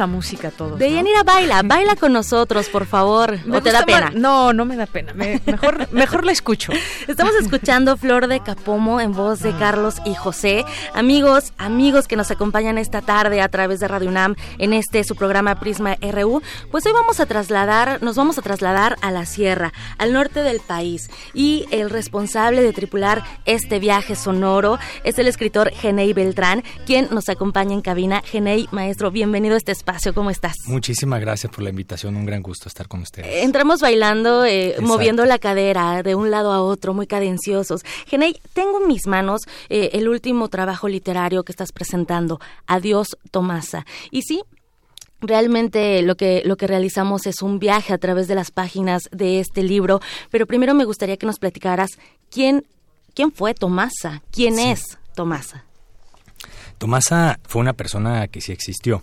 La música a todos. Deyanira, baila, baila con nosotros, por favor. ¿O te da pena? No, no me da pena. mejor, mejor la escucho. Estamos escuchando Flor de Capomo en voz de Carlos y José. Amigos, amigos que nos acompañan esta tarde a través de Radio UNAM en este su programa Prisma RU, pues hoy vamos a trasladar, nos vamos a trasladar a la sierra, al norte del país. Y el responsable de tripular este viaje sonoro es el escritor Genei Beltrán, quien nos acompaña en cabina. Genei maestro, bienvenido a este espacio, ¿cómo estás? Muchísimas gracias por la invitación, un gran gusto estar con ustedes. entramos bailando, eh, moviendo la cadera de un lado a otro, muy cadenciosos. Genei, tengo en mis manos eh, el último trabajo literario que estás presentando, Adiós Tomasa. Y sí, Realmente lo que, lo que realizamos es un viaje a través de las páginas de este libro, pero primero me gustaría que nos platicaras quién, quién fue Tomasa, quién es Tomasa. Tomasa fue una persona que sí existió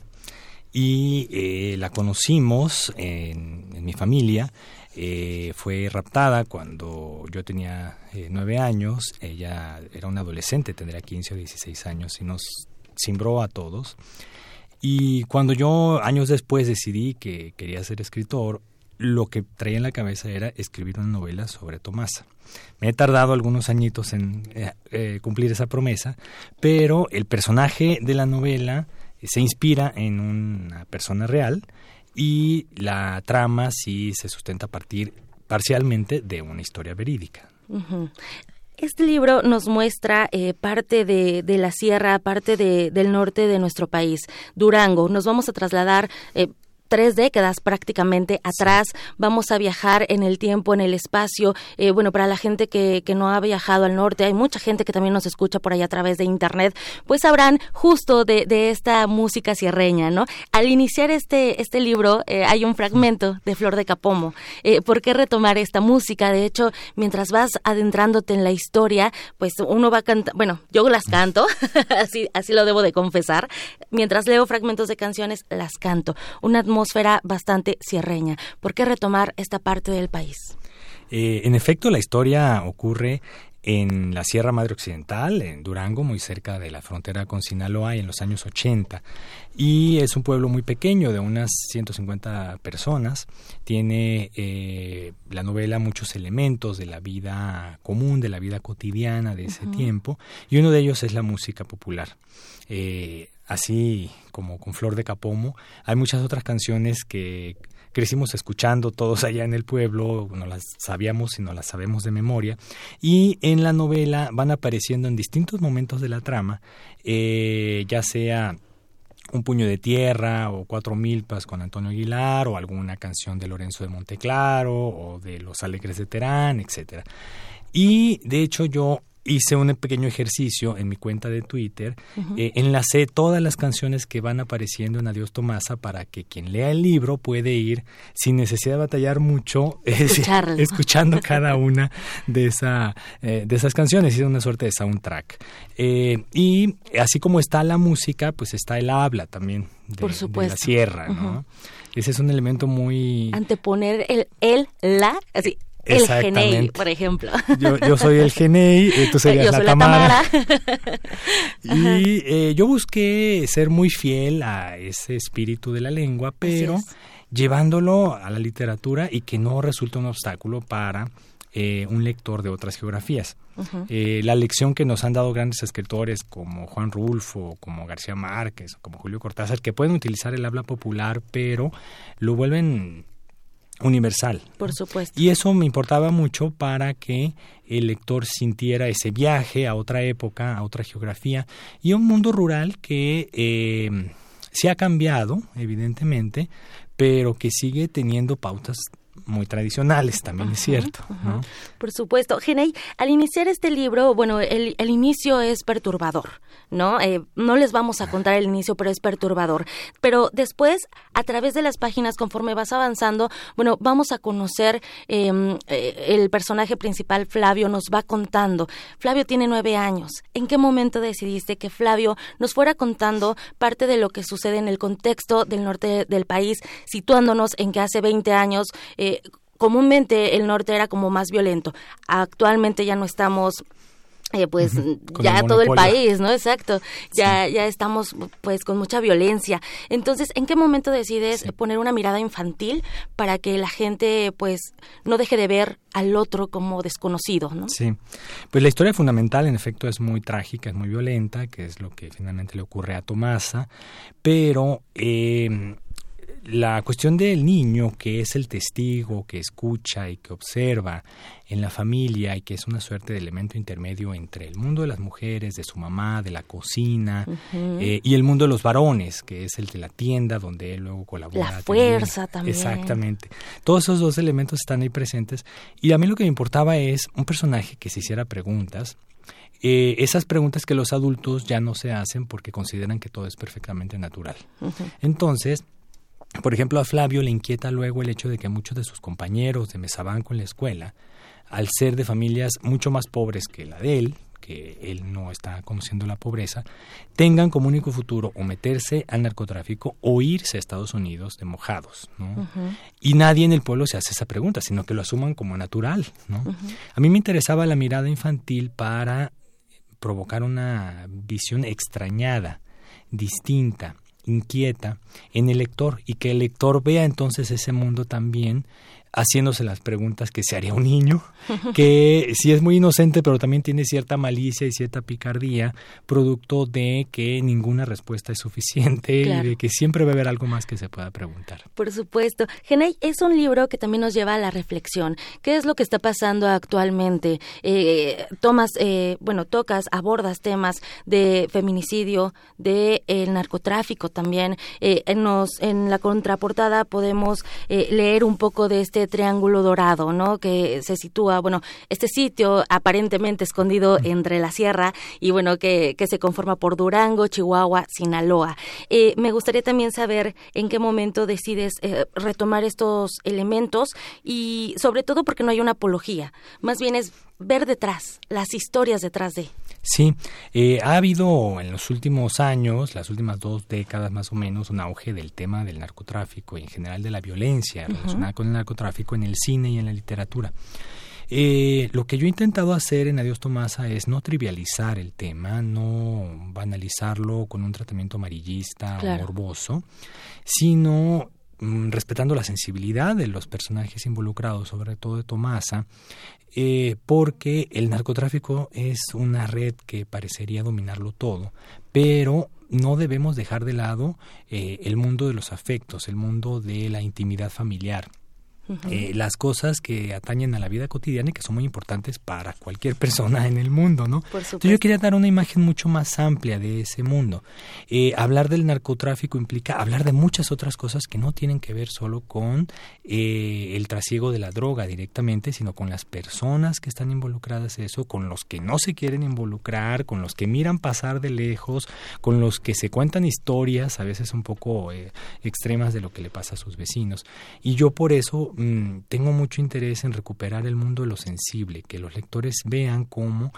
y eh, la conocimos en, mi familia. Eh, fue raptada cuando yo tenía eh, nueve años, ella era una adolescente, tendría 15 o 16 años y nos cimbró a todos. Y cuando yo años después decidí que quería ser escritor, lo que traía en la cabeza era escribir una novela sobre Tomasa. Me he tardado algunos añitos en eh, cumplir esa promesa, pero el personaje de la novela se inspira en una persona real y la trama sí se sustenta a partir parcialmente de una historia verídica. Este libro nos muestra eh, parte de, la sierra, parte del norte de nuestro país, Durango. Nos vamos a trasladar tres décadas prácticamente atrás. Vamos a viajar en el tiempo, en el espacio. Eh, bueno, para la gente que, que, no ha viajado al norte, hay mucha gente que también nos escucha por ahí a través de Internet, pues sabrán justo de, de esta música sierreña, ¿no? Al iniciar este, este libro eh, hay un fragmento de Flor de Capomo. Eh, ¿Por qué retomar esta música? De hecho, mientras vas adentrándote en la historia, pues uno va a cantar, bueno, yo las canto, así, así lo debo de confesar. Mientras leo fragmentos de canciones, las canto. Una atmósfera bastante cierreña. ¿Por qué retomar esta parte del país? Eh, en efecto, la historia ocurre en la Sierra Madre Occidental, en Durango, muy cerca de la frontera con Sinaloa, en los años 80. Y es un pueblo muy pequeño, de unas 150 personas. Tiene eh, la novela muchos elementos de la vida común, de la vida cotidiana de ese tiempo, y uno de ellos es la música popular. Eh, así como con Flor de Capomo, hay muchas otras canciones que crecimos escuchando todos allá en el pueblo, no las sabíamos y no las sabemos de memoria, y en la novela van apareciendo en distintos momentos de la trama, eh, ya sea un puño de tierra o cuatro milpas con Antonio Aguilar o alguna canción de Lorenzo de Monteclaro o de Los Alegres de Terán, etcétera. Y de hecho yo hice un pequeño ejercicio en mi cuenta de Twitter, eh, enlacé todas las canciones que van apareciendo en Adiós Tomasa para que quien lea el libro puede ir sin necesidad de batallar mucho escuchando cada una de, esa, eh, de esas canciones, es una suerte de soundtrack. Eh, y así como está la música, pues está el habla también de, la sierra, ¿no? Ese es un elemento muy... Anteponer el, el, la, así, el Genei, por ejemplo. Yo, soy el Genei, tú serías la, Tamara. y eh, yo busqué ser muy fiel a ese espíritu de la lengua, pero llevándolo a la literatura y que no resulte un obstáculo para eh, un lector de otras geografías. Eh, la lección que nos han dado grandes escritores como Juan Rulfo, como García Márquez, como Julio Cortázar, que pueden utilizar el habla popular, pero lo vuelven universal. Por supuesto. Y eso me importaba mucho para que el lector sintiera ese viaje a otra época, a otra geografía y a un mundo rural que eh, se ha cambiado, evidentemente, pero que sigue teniendo pautas muy tradicionales, también es cierto. Por supuesto. Genei, al iniciar este libro, bueno, el, el inicio es perturbador, ¿no? Eh, no les vamos a contar el inicio, pero es perturbador. Pero después, a través de las páginas, conforme vas avanzando, bueno, vamos a conocer em, eh, el personaje principal, Flavio, nos va contando. Flavio tiene nueve años. ¿En qué momento decidiste que Flavio nos fuera contando parte de lo que sucede en el contexto del norte del país, situándonos en que hace 20 años eh, comúnmente el norte era como más violento. Actualmente ya no estamos eh, pues ya todo el país, ¿no? Exacto. Ya ya estamos pues con mucha violencia. Entonces, ¿en qué momento decides poner una mirada infantil para que la gente pues no deje de ver al otro como desconocido, ¿no? Sí. Pues la historia fundamental en efecto es muy trágica, es muy violenta, que es lo que finalmente le ocurre a Tomasa, pero eh, la cuestión del niño, que es el testigo, que escucha y que observa en la familia y que es una suerte de elemento intermedio entre el mundo de las mujeres, de su mamá, de la cocina, eh, y el mundo de los varones, que es el de la tienda, donde él luego colabora. La fuerza también. Exactamente. Todos esos dos elementos están ahí presentes. Y a mí lo que me importaba es un personaje que se hiciera preguntas, eh, esas preguntas que los adultos ya no se hacen porque consideran que todo es perfectamente natural. Entonces, por ejemplo, a Flavio le inquieta luego el hecho de que muchos de sus compañeros de mesabanco en la escuela, al ser de familias mucho más pobres que la de él, que él no está conociendo la pobreza, tengan como único futuro o meterse al narcotráfico o irse a Estados Unidos de mojados. ¿no? Y nadie en el pueblo se hace esa pregunta, sino que lo asuman como natural. ¿no? A mí me interesaba la mirada infantil para provocar una visión extrañada, distinta, inquieta en el lector y que el lector vea entonces ese mundo también haciéndose las preguntas que se haría un niño, que sí es muy inocente, pero también tiene cierta malicia y cierta picardía, producto de que ninguna respuesta es suficiente y de que siempre va a haber algo más que se pueda preguntar. Por supuesto. Genei, es un libro que también nos lleva a la reflexión. ¿Qué es lo que está pasando actualmente? Eh, tomas, eh, bueno, tocas, abordas temas de feminicidio, de el narcotráfico también. Eh, en, nos, en la contraportada podemos leer un poco de este triángulo dorado, ¿no? Que se sitúa, bueno, este sitio aparentemente escondido entre la sierra y bueno, que, que se conforma por Durango, Chihuahua, Sinaloa. Eh, me gustaría también saber en qué momento decides eh, retomar estos elementos y sobre todo porque no hay una apología, más bien es ver detrás, las historias detrás de. Sí, eh, ha habido en los últimos años, las últimas dos décadas más o menos, un auge del tema del narcotráfico y en general de la violencia relacionada con el narcotráfico en el cine y en la literatura. Eh, lo que yo he intentado hacer en Adiós Tomasa es no trivializar el tema, no banalizarlo con un tratamiento amarillista o morboso, sino respetando la sensibilidad de los personajes involucrados, sobre todo de Tomasa, eh, porque el narcotráfico es una red que parecería dominarlo todo, pero no debemos dejar de lado eh, el mundo de los afectos, el mundo de la intimidad familiar. Eh, las cosas que atañen a la vida cotidiana y que son muy importantes para cualquier persona en el mundo, ¿no? Entonces yo quería dar una imagen mucho más amplia de ese mundo. Eh, hablar del narcotráfico implica hablar de muchas otras cosas que no tienen que ver solo con eh, el trasiego de la droga directamente, sino con las personas que están involucradas en eso, con los que no se quieren involucrar, con los que miran pasar de lejos, con los que se cuentan historias, a veces un poco extremas de lo que le pasa a sus vecinos. Y yo por eso Mm, tengo mucho interés en recuperar el mundo de lo sensible, que los lectores vean cómo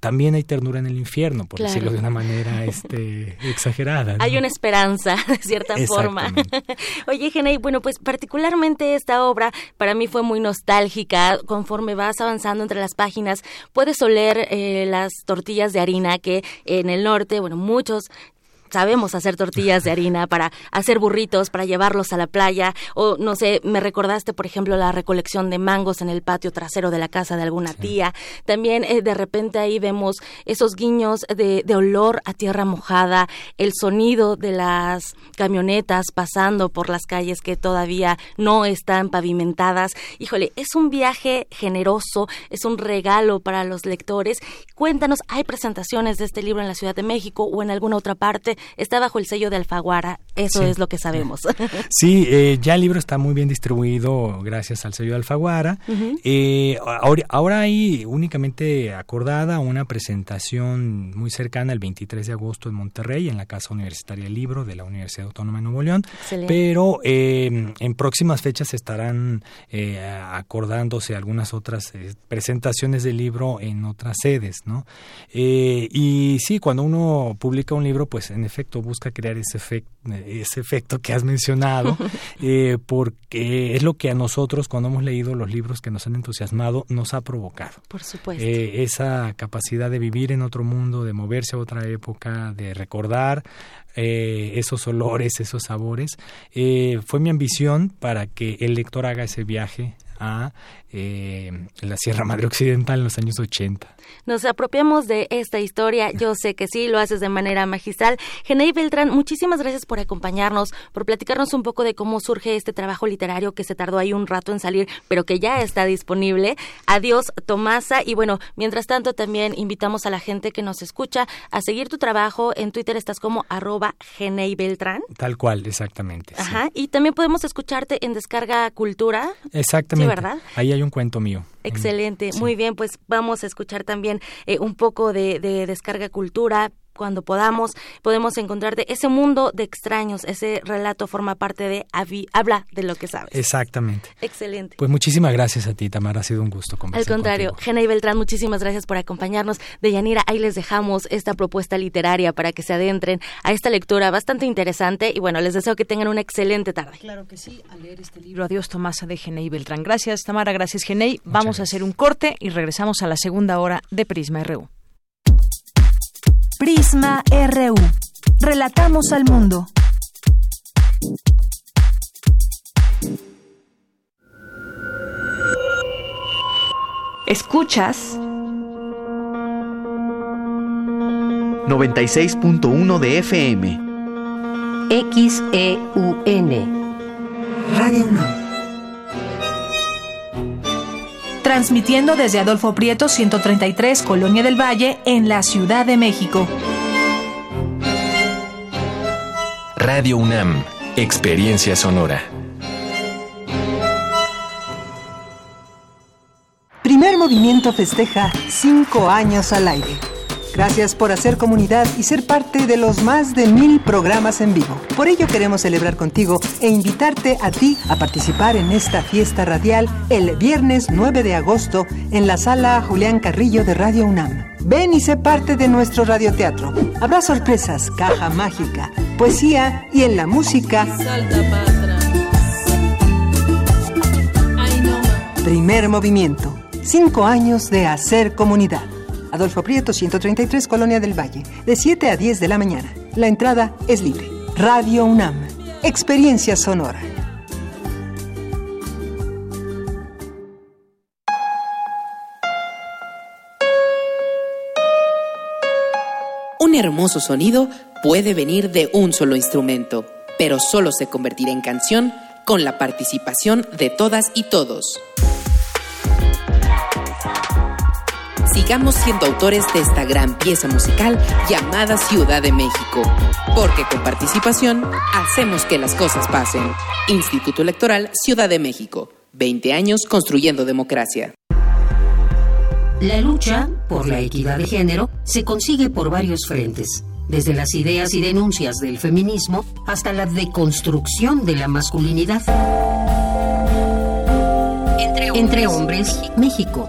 también hay ternura en el infierno, por decirlo de una manera este, exagerada. Hay una esperanza, de cierta forma. Oye, Genei, bueno, pues particularmente esta obra para mí fue muy nostálgica. Conforme vas avanzando entre las páginas, puedes oler eh, las tortillas de harina que en el norte, bueno, muchos sabemos hacer tortillas de harina para hacer burritos, para llevarlos a la playa, o no sé, me recordaste, por ejemplo, la recolección de mangos en el patio trasero de la casa de alguna tía. También eh, de repente ahí vemos esos guiños de, de olor a tierra mojada, el sonido de las camionetas pasando por las calles que todavía no están pavimentadas. Híjole, es un viaje generoso, es un regalo para los lectores. Cuéntanos, ¿hay presentaciones de este libro en la Ciudad de México o en alguna otra parte? Está bajo el sello de Alfaguara. Eso es lo que sabemos. Sí, eh, ya el libro está muy bien distribuido gracias al sello Alfaguara. eh, ahora, ahora, hay únicamente acordada una presentación muy cercana el 23 de agosto en Monterrey, en la Casa Universitaria del Libro de la Universidad Autónoma de Nuevo León. Pero eh, en próximas fechas estarán eh, acordándose algunas otras eh, presentaciones del libro en otras sedes, ¿no? y sí, cuando uno publica un libro, pues en efecto busca crear ese efecto ese efecto que has mencionado, eh, porque es lo que a nosotros, cuando hemos leído los libros que nos han entusiasmado, nos ha provocado. Por supuesto. Eh, esa capacidad de vivir en otro mundo, de moverse a otra época, de recordar eh, esos olores, esos sabores, fue mi ambición para que el lector haga ese viaje a la Sierra Madre Occidental en los años 80 nos apropiamos de esta historia. Yo sé que sí, lo haces de manera magistral. Genei Beltrán, muchísimas gracias por acompañarnos, por platicarnos un poco de cómo surge este trabajo literario que se tardó ahí un rato en salir, pero que ya está disponible. Adiós, Tomasa. Y bueno, mientras tanto, también invitamos a la gente que nos escucha a seguir tu trabajo. En Twitter estás como arroba Genei Beltrán. Tal cual, exactamente. Ajá. Y también podemos escucharte en Descarga Cultura. Exactamente. Sí, ¿verdad? Ahí hay un cuento mío. Excelente, muy bien, pues vamos a escuchar también eh, un poco de, de descarga cultura, cuando podamos, podemos encontrar de ese mundo de extraños. Ese relato forma parte de Habla de lo que sabes. Exactamente. Excelente. Pues muchísimas gracias a ti, Tamara. Ha sido un gusto conversar Al contrario, Gena y Beltrán, muchísimas gracias por acompañarnos. De Yanira, ahí les dejamos esta propuesta literaria para que se adentren a esta lectura bastante interesante. Y bueno, les deseo que tengan una excelente tarde. Claro que sí, al leer este libro. Adiós, Tomasa de Genei Beltrán. Gracias, Tamara. Gracias, Genei. Vamos a hacer un corte y regresamos a la segunda hora de Prisma RU. Prisma RU. Relatamos al mundo. Escuchas 96.1 de FM. XEUN. Radio UNAM. Transmitiendo desde Adolfo Prieto 133, Colonia del Valle, en la Ciudad de México. Radio UNAM, Experiencia Sonora. Primer movimiento festeja cinco años al aire. Gracias por hacer comunidad y ser parte de los más de mil programas en vivo. Por ello queremos celebrar contigo e invitarte a ti a participar en esta fiesta radial el viernes 9 de agosto en la sala Julián Carrillo de Radio UNAM. Ven y sé parte de nuestro radioteatro. Habrá sorpresas, caja mágica, poesía y en la música. Primer movimiento. Cinco años de hacer comunidad. Adolfo Prieto, 133, Colonia del Valle, de 7 a 10 de la mañana. La entrada es libre. Radio UNAM, experiencia sonora. Un hermoso sonido puede venir de un solo instrumento, pero solo se convertirá en canción con la participación de todas y todos. Sigamos siendo autores de esta gran pieza musical llamada Ciudad de México, porque con participación hacemos que las cosas pasen. Instituto Electoral Ciudad de México, 20 años construyendo democracia. La lucha por la equidad de género se consigue por varios frentes, desde las ideas y denuncias del feminismo hasta la deconstrucción de la masculinidad. Entre hombres, México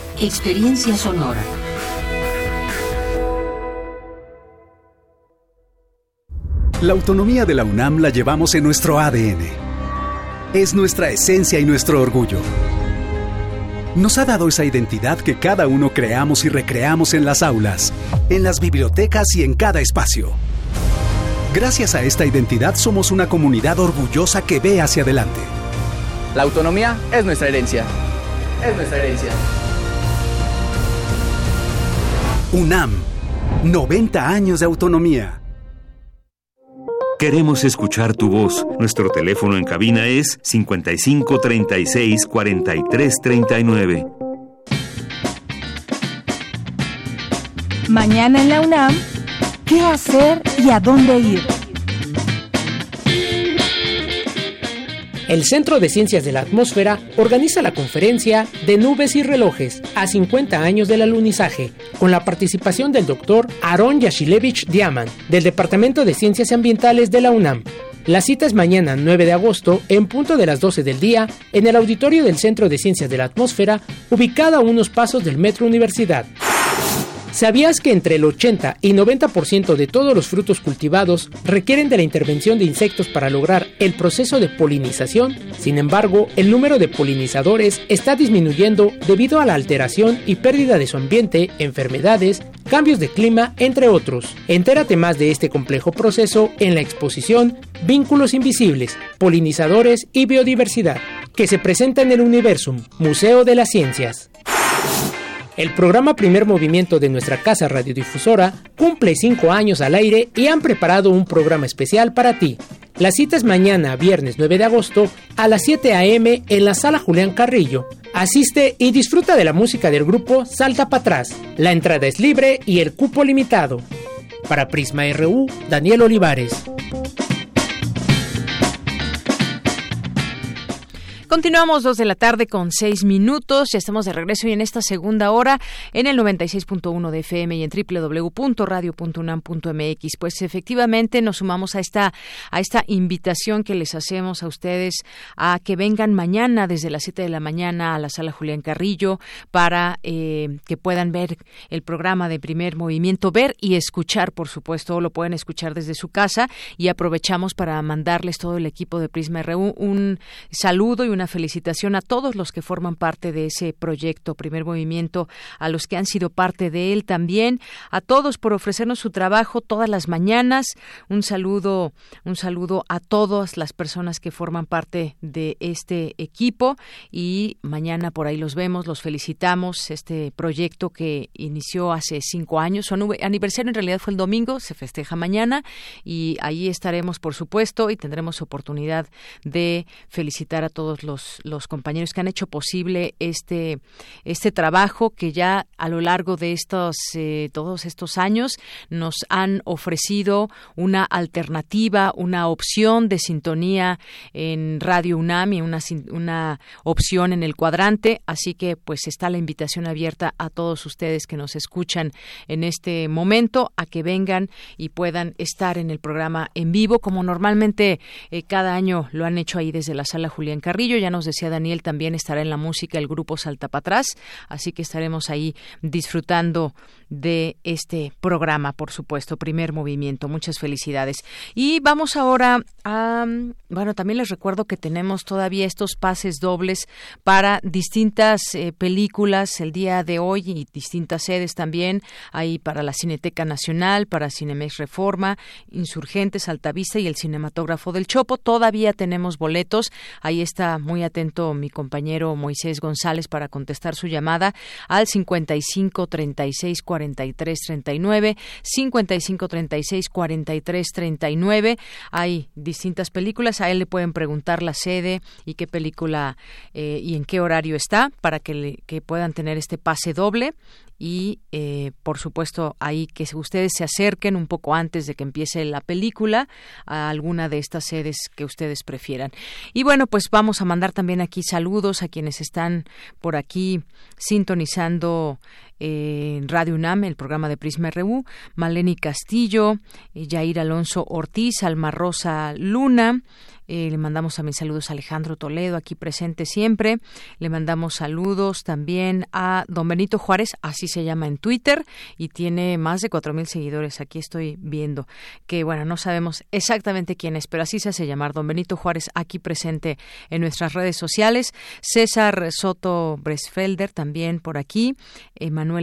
Experiencia sonora. La autonomía de la UNAM la llevamos en nuestro ADN. Es nuestra esencia y nuestro orgullo. Nos ha dado esa identidad que cada uno creamos y recreamos en las aulas, en las bibliotecas y en cada espacio. Gracias a esta identidad somos una comunidad orgullosa que ve hacia adelante. La autonomía es nuestra herencia. Es nuestra herencia. UNAM, 90 años de autonomía. Queremos escuchar tu voz. Nuestro teléfono en cabina es 55 36 43 39. Mañana en la UNAM, ¿qué hacer y a dónde ir? El Centro de Ciencias de la Atmósfera organiza la conferencia de Nubes y Relojes a 50 años del alunizaje, con la participación del doctor Aaron Yashilevich Diaman, del Departamento de Ciencias Ambientales de la UNAM. La cita es mañana 9 de agosto en punto de las 12 del día en el auditorio del Centro de Ciencias de la Atmósfera, ubicado a unos pasos del Metro Universidad. ¿Sabías que entre el 80 y 90% de todos los frutos cultivados requieren de la intervención de insectos para lograr el proceso de polinización? Sin embargo, el número de polinizadores está disminuyendo debido a la alteración y pérdida de su ambiente, enfermedades, cambios de clima, entre otros. Entérate más de este complejo proceso en la exposición Vínculos Invisibles, Polinizadores y Biodiversidad, que se presenta en el Universum, Museo de las Ciencias. El programa Primer Movimiento de nuestra casa radiodifusora cumple cinco años al aire y han preparado un programa especial para ti. La cita es mañana, viernes 9 de agosto, a las 7 a.m. en la sala Julián Carrillo. Asiste y disfruta de la música del grupo Salta para atrás. La entrada es libre y el cupo limitado. Para Prisma RU, Daniel Olivares. Continuamos dos de la tarde con seis minutos. Ya estamos de regreso y en esta segunda hora en el 96.1 de FM y en www.radio.unam.mx. Pues efectivamente nos sumamos a esta a esta invitación que les hacemos a ustedes a que vengan mañana desde las 7 de la mañana a la sala Julián Carrillo para eh, que puedan ver el programa de primer movimiento, ver y escuchar, por supuesto, lo pueden escuchar desde su casa y aprovechamos para mandarles todo el equipo de Prisma RU un saludo y una felicitación a todos los que forman parte de ese proyecto Primer Movimiento, a los que han sido parte de él también, a todos por ofrecernos su trabajo todas las mañanas. Un saludo, un saludo a todas las personas que forman parte de este equipo y mañana por ahí los vemos, los felicitamos. Este proyecto que inició hace cinco años, su aniversario en realidad fue el domingo, se festeja mañana y ahí estaremos por supuesto y tendremos oportunidad de felicitar a todos los los, compañeros que han hecho posible este, este trabajo que ya a lo largo de estos, eh, todos estos años nos han ofrecido una alternativa, una opción de sintonía en Radio UNAM y una, una opción en el cuadrante. Así que pues está la invitación abierta a todos ustedes que nos escuchan en este momento a que vengan y puedan estar en el programa en vivo como normalmente eh, cada año lo han hecho ahí desde la sala Julián Carrillo. Ya nos decía Daniel, también estará en la música el grupo Salta para atrás, así que estaremos ahí disfrutando de este programa, por supuesto, primer movimiento. Muchas felicidades. Y vamos ahora a, bueno, también les recuerdo que tenemos todavía estos pases dobles para distintas eh, películas el día de hoy y distintas sedes también. Hay para la Cineteca Nacional, para Cinemex Reforma, Insurgentes, Altavista y el Cinematógrafo del Chopo. Todavía tenemos boletos. Ahí está muy atento mi compañero Moisés González para contestar su llamada al 55 36 43 39 55 36 43 39. Hay distintas películas. A él le pueden preguntar la sede y qué película eh, y en qué horario está para que, que puedan tener este pase doble y eh, por supuesto ahí que ustedes se acerquen un poco antes de que empiece la película a alguna de estas sedes que ustedes prefieran. Y bueno, pues vamos a mandar también aquí saludos a quienes están por aquí sintonizando en Radio UNAM, el programa de Prisma RU, Maleni Castillo, eh, Alonso Ortiz, Alma Rosa Luna, eh, le mandamos también saludos a Alejandro Toledo, aquí presente siempre. Le mandamos saludos también a don Benito Juárez, así se llama en Twitter, y tiene más de cuatro mil seguidores. Aquí estoy viendo que, bueno, no sabemos exactamente quién es, pero así se hace llamar. Don Benito Juárez, aquí presente en nuestras redes sociales. César Soto Bresfelder, también por aquí.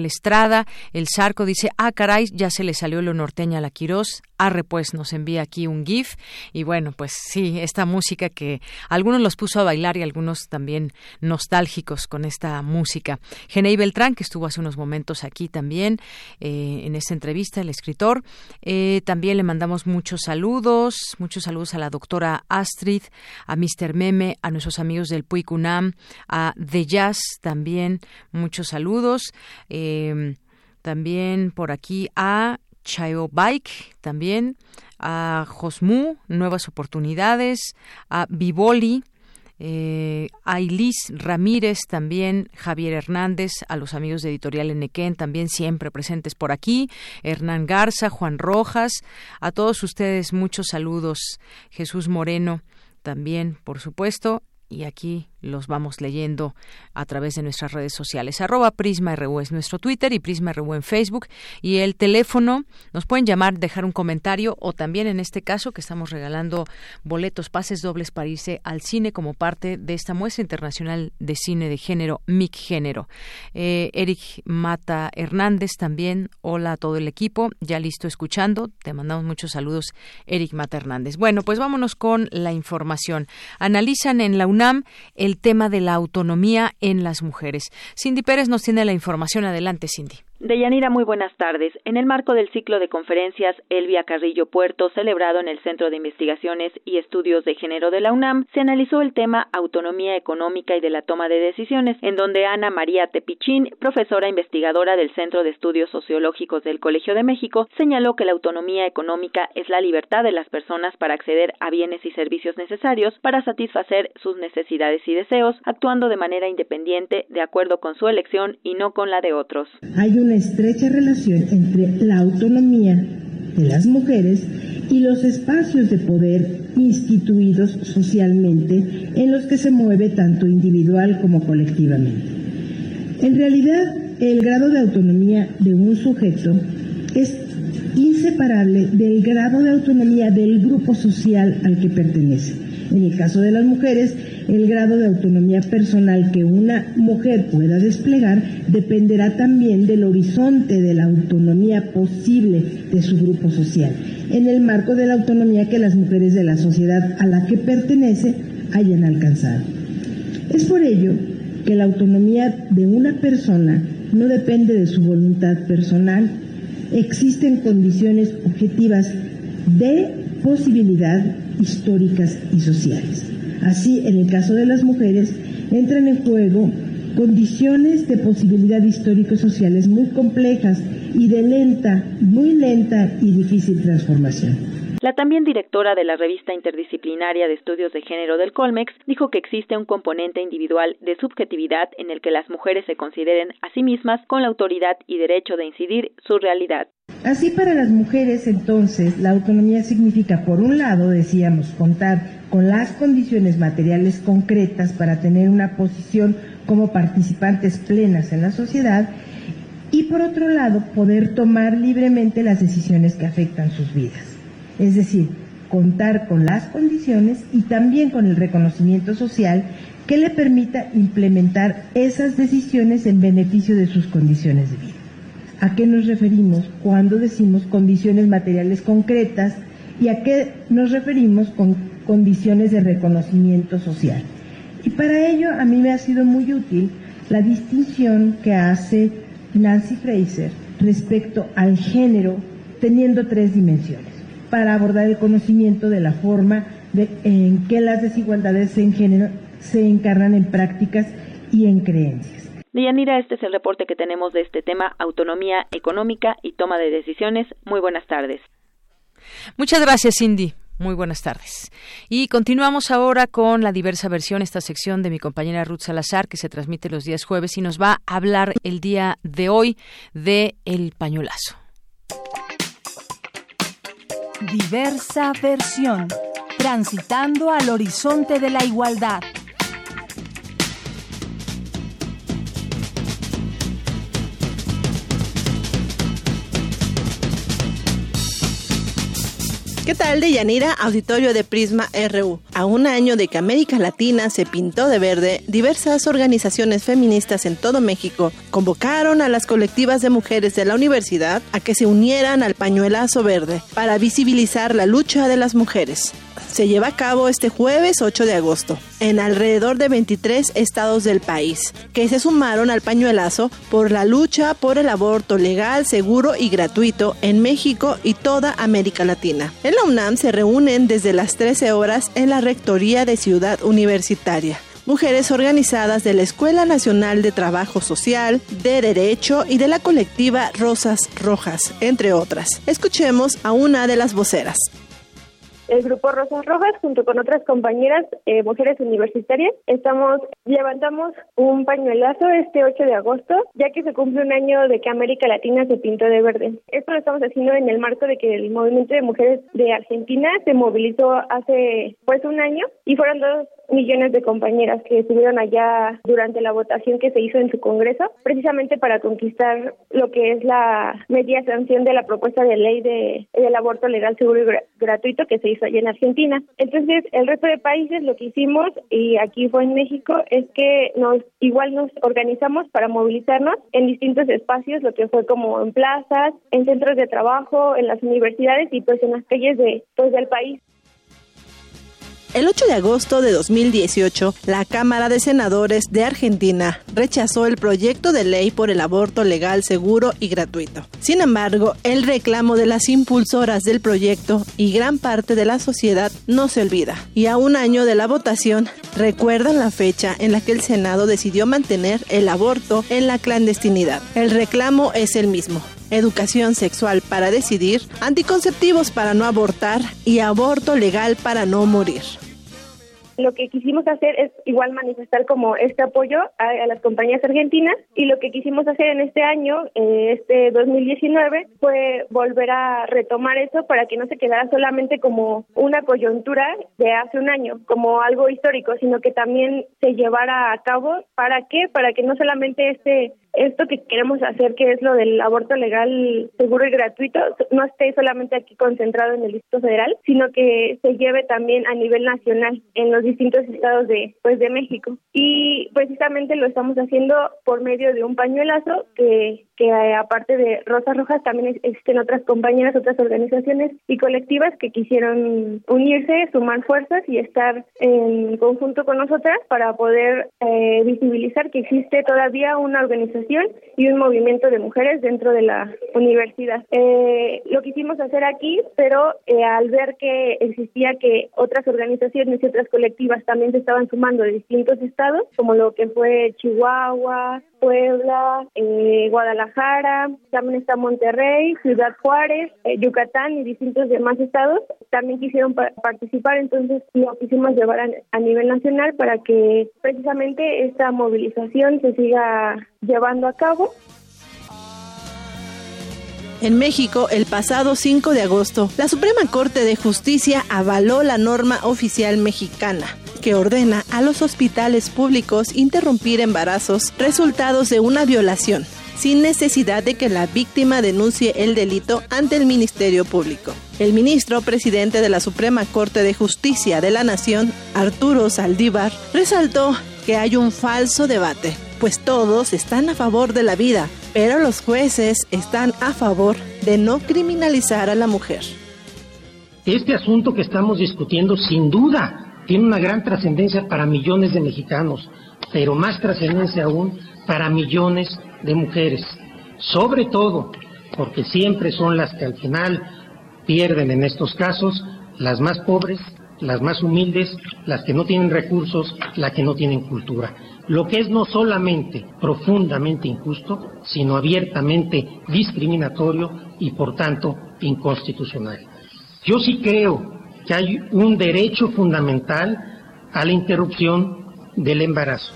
Estrada. El Zarco dice, ah, caray, ya se le salió lo norteña a la Quirós. Arre, pues nos envía aquí un GIF. Y bueno, pues sí, esta música que algunos los puso a bailar y algunos también nostálgicos con esta música. Genei Beltrán, que estuvo hace unos momentos aquí también eh, en esta entrevista, el escritor. Eh, también le mandamos muchos saludos, muchos saludos a la doctora Astrid, a Mr. Meme, a nuestros amigos del Puig a The Jazz también, muchos saludos. También por aquí a Chayo Bike, también a Josmu, Nuevas Oportunidades, a Vivoli, eh, a Ramírez, también Javier Hernández, a los amigos de Editorial Enequén, también siempre presentes por aquí, Hernán Garza, Juan Rojas, a todos ustedes muchos saludos, Jesús Moreno también, por supuesto, y aquí los vamos leyendo a través de nuestras redes sociales. Arroba Prisma es nuestro Twitter y Prisma RU en Facebook. Y el teléfono, nos pueden llamar, dejar un comentario o también en este caso que estamos regalando boletos, pases dobles para irse al cine como parte de esta muestra internacional de cine de género, MIC Género. Eh, Eric Mata Hernández también, hola a todo el equipo, ya listo escuchando. Te mandamos muchos saludos, Eric Mata Hernández. Bueno, pues vámonos con la información. Analizan en la UNAM tema de la autonomía en las mujeres. Cindy Pérez nos tiene la información. Adelante, Cindy. Deyanira, muy buenas tardes. En el marco del ciclo de conferencias Elvia Carrillo Puerto, celebrado en el Centro de Investigaciones y Estudios de Género de la UNAM, se analizó el tema autonomía económica y de la toma de decisiones, en donde Ana María Tepichín, profesora investigadora del Centro de Estudios Sociológicos del Colegio de México, señaló que la autonomía económica es la libertad de las personas para acceder a bienes y servicios necesarios para satisfacer sus necesidades y deseos, actuando de manera independiente de acuerdo con su elección y no con la de otros una estrecha relación entre la autonomía de las mujeres y los espacios de poder instituidos socialmente en los que se mueve tanto individual como colectivamente. En realidad, el grado de autonomía de un sujeto es inseparable del grado de autonomía del grupo social al que pertenece. En el caso de las mujeres, el grado de autonomía personal que una mujer pueda desplegar dependerá también del horizonte de la autonomía posible de su grupo social, en el marco de la autonomía que las mujeres de la sociedad a la que pertenece hayan alcanzado. Es por ello que la autonomía de una persona no depende de su voluntad personal, existen condiciones objetivas de posibilidad históricas y sociales. Así, en el caso de las mujeres, entran en juego condiciones de posibilidad histórico-sociales muy complejas y de lenta, muy lenta y difícil transformación. La también directora de la revista interdisciplinaria de estudios de género del Colmex dijo que existe un componente individual de subjetividad en el que las mujeres se consideren a sí mismas con la autoridad y derecho de incidir su realidad. Así para las mujeres entonces la autonomía significa por un lado, decíamos, contar con las condiciones materiales concretas para tener una posición como participantes plenas en la sociedad y por otro lado poder tomar libremente las decisiones que afectan sus vidas. Es decir, contar con las condiciones y también con el reconocimiento social que le permita implementar esas decisiones en beneficio de sus condiciones de vida. ¿A qué nos referimos cuando decimos condiciones materiales concretas y a qué nos referimos con condiciones de reconocimiento social? Y para ello a mí me ha sido muy útil la distinción que hace Nancy Fraser respecto al género teniendo tres dimensiones para abordar el conocimiento de la forma en que las desigualdades en género se encarnan en prácticas y en creencias. Deyanira, este es el reporte que tenemos de este tema, autonomía económica y toma de decisiones. Muy buenas tardes. Muchas gracias, Cindy. Muy buenas tardes. Y continuamos ahora con la diversa versión, esta sección de mi compañera Ruth Salazar, que se transmite los días jueves y nos va a hablar el día de hoy de el pañolazo. Diversa versión, transitando al horizonte de la igualdad. ¿Qué tal, Deyanira? Auditorio de Prisma RU. A un año de que América Latina se pintó de verde, diversas organizaciones feministas en todo México convocaron a las colectivas de mujeres de la universidad a que se unieran al pañuelazo verde para visibilizar la lucha de las mujeres se lleva a cabo este jueves 8 de agosto en alrededor de 23 estados del país, que se sumaron al pañuelazo por la lucha por el aborto legal, seguro y gratuito en México y toda América Latina. En la UNAM se reúnen desde las 13 horas en la Rectoría de Ciudad Universitaria mujeres organizadas de la Escuela Nacional de Trabajo Social, de Derecho y de la colectiva Rosas Rojas, entre otras. Escuchemos a una de las voceras el Grupo Rosas Rojas, junto con otras compañeras eh, mujeres universitarias, estamos levantamos un pañuelazo este 8 de agosto, ya que se cumple un año de que América Latina se pintó de verde. Esto lo estamos haciendo en el marco de que el movimiento de mujeres de Argentina se movilizó hace pues un año y fueron dos millones de compañeras que estuvieron allá durante la votación que se hizo en su Congreso, precisamente para conquistar lo que es la media sanción de la propuesta de ley de, del aborto legal, seguro y gratuito que se hizo allá en Argentina. Entonces, el resto de países lo que hicimos, y aquí fue en México, es que nos igual nos organizamos para movilizarnos en distintos espacios, lo que fue como en plazas, en centros de trabajo, en las universidades y pues en las calles de pues del país. El 8 de agosto de 2018, la Cámara de Senadores de Argentina rechazó el proyecto de ley por el aborto legal, seguro y gratuito. Sin embargo, el reclamo de las impulsoras del proyecto y gran parte de la sociedad no se olvida. Y a un año de la votación, recuerdan la fecha en la que el Senado decidió mantener el aborto en la clandestinidad. El reclamo es el mismo, educación sexual para decidir, anticonceptivos para no abortar y aborto legal para no morir lo que quisimos hacer es igual manifestar como este apoyo a, las compañías argentinas y lo que quisimos hacer en este año, eh, este 2019, fue volver a retomar eso para que no se quedara solamente como una coyuntura de hace un año, como algo histórico, sino que también se llevara a cabo. ¿Para qué? Para que no solamente este esto que queremos hacer, que es lo del aborto legal, seguro y gratuito, no esté solamente aquí concentrado en el Distrito Federal, sino que se lleve también a nivel nacional en los distintos estados de pues de México. Y precisamente lo estamos haciendo por medio de un pañuelazo que que eh, aparte de Rosas Rojas también existen otras compañeras, otras organizaciones y colectivas que quisieron unirse, sumar fuerzas y estar en conjunto con nosotras para poder eh, visibilizar que existe todavía una organización y un movimiento de mujeres dentro de la universidad. Eh, lo quisimos hacer aquí, pero al ver que existía que otras organizaciones y otras colectivas también se estaban sumando de distintos estados, como lo que fue Chihuahua, Puebla, eh, Guadalajara, también está Monterrey, Ciudad Juárez, eh, Yucatán y distintos demás estados. También quisieron participar, entonces lo quisimos llevar a, nivel nacional para que precisamente esta movilización se siga llevando a cabo. En México, el pasado 5 de agosto, la Suprema Corte de Justicia avaló la norma oficial mexicana que ordena a los hospitales públicos interrumpir embarazos resultados de una violación, sin necesidad de que la víctima denuncie el delito ante el Ministerio Público. El ministro presidente de la Suprema Corte de Justicia de la Nación, Arturo Saldívar, resaltó que hay un falso debate, pues todos están a favor de la vida, pero los jueces están a favor de no criminalizar a la mujer. Este asunto que estamos discutiendo sin duda tiene una gran trascendencia para millones de mexicanos, pero más trascendencia aún para millones de mujeres. Sobre todo porque siempre son las que al final pierden en estos casos, las más pobres, las más humildes, las que no tienen recursos, las que no tienen cultura. Lo que es no solamente profundamente injusto, sino abiertamente discriminatorio y por tanto inconstitucional. Yo sí creo que hay un derecho fundamental a la interrupción del embarazo.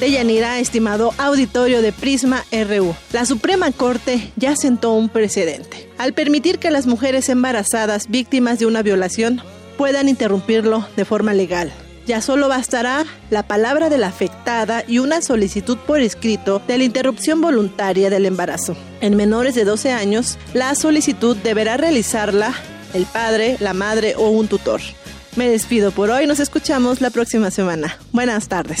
Deyanira, estimado auditorio de Prisma RU, la Suprema Corte ya sentó un precedente al permitir que las mujeres embarazadas víctimas de una violación puedan interrumpirlo de forma legal Ya solo bastará la palabra de la afectada y una solicitud por escrito de la interrupción voluntaria del embarazo. En menores de 12 años, la solicitud deberá realizarla el padre, la madre o un tutor. Me despido por hoy, nos escuchamos la próxima semana. Buenas tardes.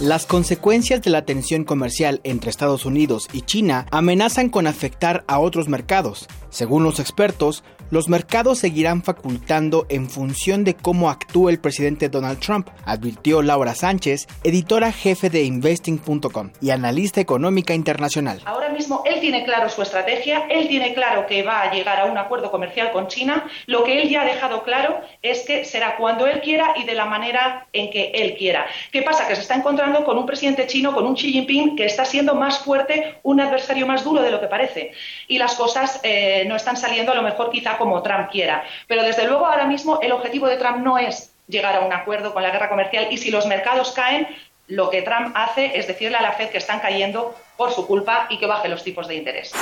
Las consecuencias de la tensión comercial entre Estados Unidos y China amenazan con afectar a otros mercados. Según los expertos, los mercados seguirán facultando en función de cómo actúe el presidente Donald Trump, advirtió Laura Sánchez, editora jefe de investing.com y analista económica internacional. Ahora mismo él tiene claro su estrategia, él tiene claro que va a llegar a un acuerdo comercial con China. Lo que él ya ha dejado claro es que será cuando él quiera y de la manera en que él quiera. ¿Qué pasa? Que se está encontrando con un presidente chino, con un Xi Jinping, que está siendo más fuerte, un adversario más duro de lo que parece. Y las cosas eh, no están saliendo a lo mejor quizá como Trump quiera. Pero desde luego ahora mismo el objetivo de Trump no es llegar a un acuerdo con la guerra comercial y si los mercados caen, lo que Trump hace es decirle a la Fed que están cayendo por su culpa y que baje los tipos de interés.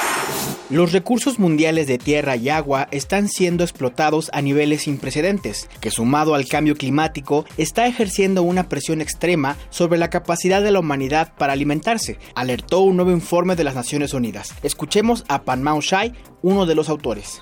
Los recursos mundiales de tierra y agua están siendo explotados a niveles sin precedentes, que sumado al cambio climático está ejerciendo una presión extrema sobre la capacidad de la humanidad para alimentarse, alertó un nuevo informe de las Naciones Unidas. Escuchemos a Panmao Shai, uno de los autores.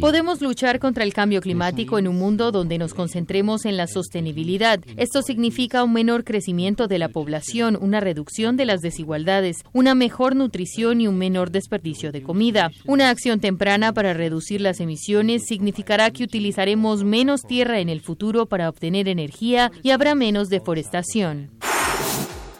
Podemos luchar contra el cambio climático en un mundo donde nos concentremos en la sostenibilidad. Esto significa un menor crecimiento de la población, una reducción de las desigualdades, una mejor nutrición y un menor desperdicio de comida. Una acción temprana para reducir las emisiones significará que utilizaremos menos tierra en el futuro para obtener energía y habrá menos deforestación.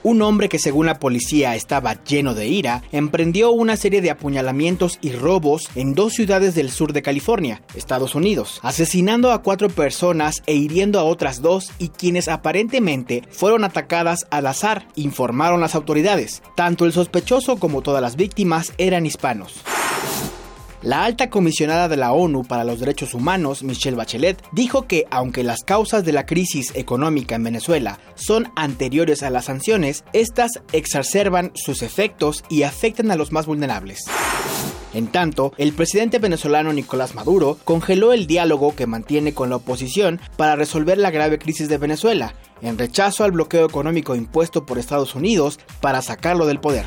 Un hombre que según la policía estaba lleno de ira, emprendió una serie de apuñalamientos y robos en dos ciudades del sur de California, Estados Unidos, asesinando a cuatro personas e hiriendo a otras dos y quienes aparentemente fueron atacadas al azar, informaron las autoridades. Tanto el sospechoso como todas las víctimas eran hispanos. La alta comisionada de la ONU para los Derechos Humanos, Michelle Bachelet, dijo que aunque las causas de la crisis económica en Venezuela son anteriores a las sanciones, estas exacerban sus efectos y afectan a los más vulnerables. En tanto, el presidente venezolano Nicolás Maduro congeló el diálogo que mantiene con la oposición para resolver la grave crisis de Venezuela, en rechazo al bloqueo económico impuesto por Estados Unidos para sacarlo del poder.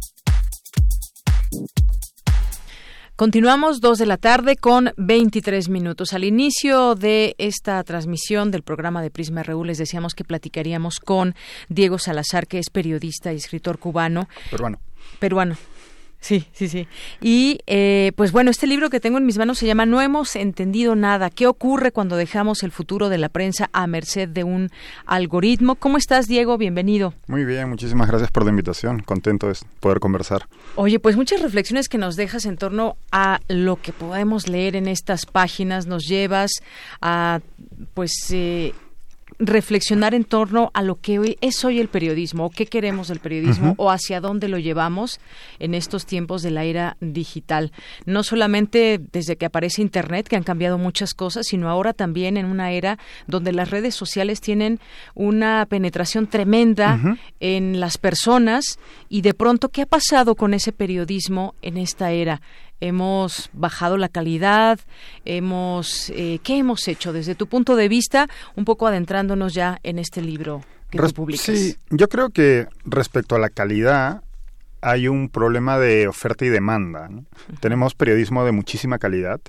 Continuamos dos de la tarde con 23 minutos. Al inicio de esta transmisión del programa de Prisma RU les decíamos que platicaríamos con Diego Salazar, que es periodista y escritor cubano. Peruano. Peruano. Sí, sí, sí. Y eh, pues bueno, este libro que tengo en mis manos se llama No hemos entendido nada. ¿Qué ocurre cuando dejamos el futuro de la prensa a merced de un algoritmo? ¿Cómo estás, Diego? Bienvenido. Muy bien, muchísimas gracias por la invitación. Contento de poder conversar. Oye, pues muchas reflexiones que nos dejas en torno a lo que podemos leer en estas páginas. Nos llevas a, pues... Eh, reflexionar en torno a lo que hoy es hoy el periodismo, o qué queremos del periodismo, o hacia dónde lo llevamos en estos tiempos de la era digital. No solamente desde que aparece Internet, que han cambiado muchas cosas, sino ahora también en una era donde las redes sociales tienen una penetración tremenda en las personas y de pronto, ¿qué ha pasado con ese periodismo en esta era? Hemos bajado la calidad, hemos eh, ¿qué hemos hecho desde tu punto de vista? Un poco adentrándonos ya en este libro que tú publicas. Sí, yo creo que respecto a la calidad hay un problema de oferta y demanda. Tenemos periodismo de muchísima calidad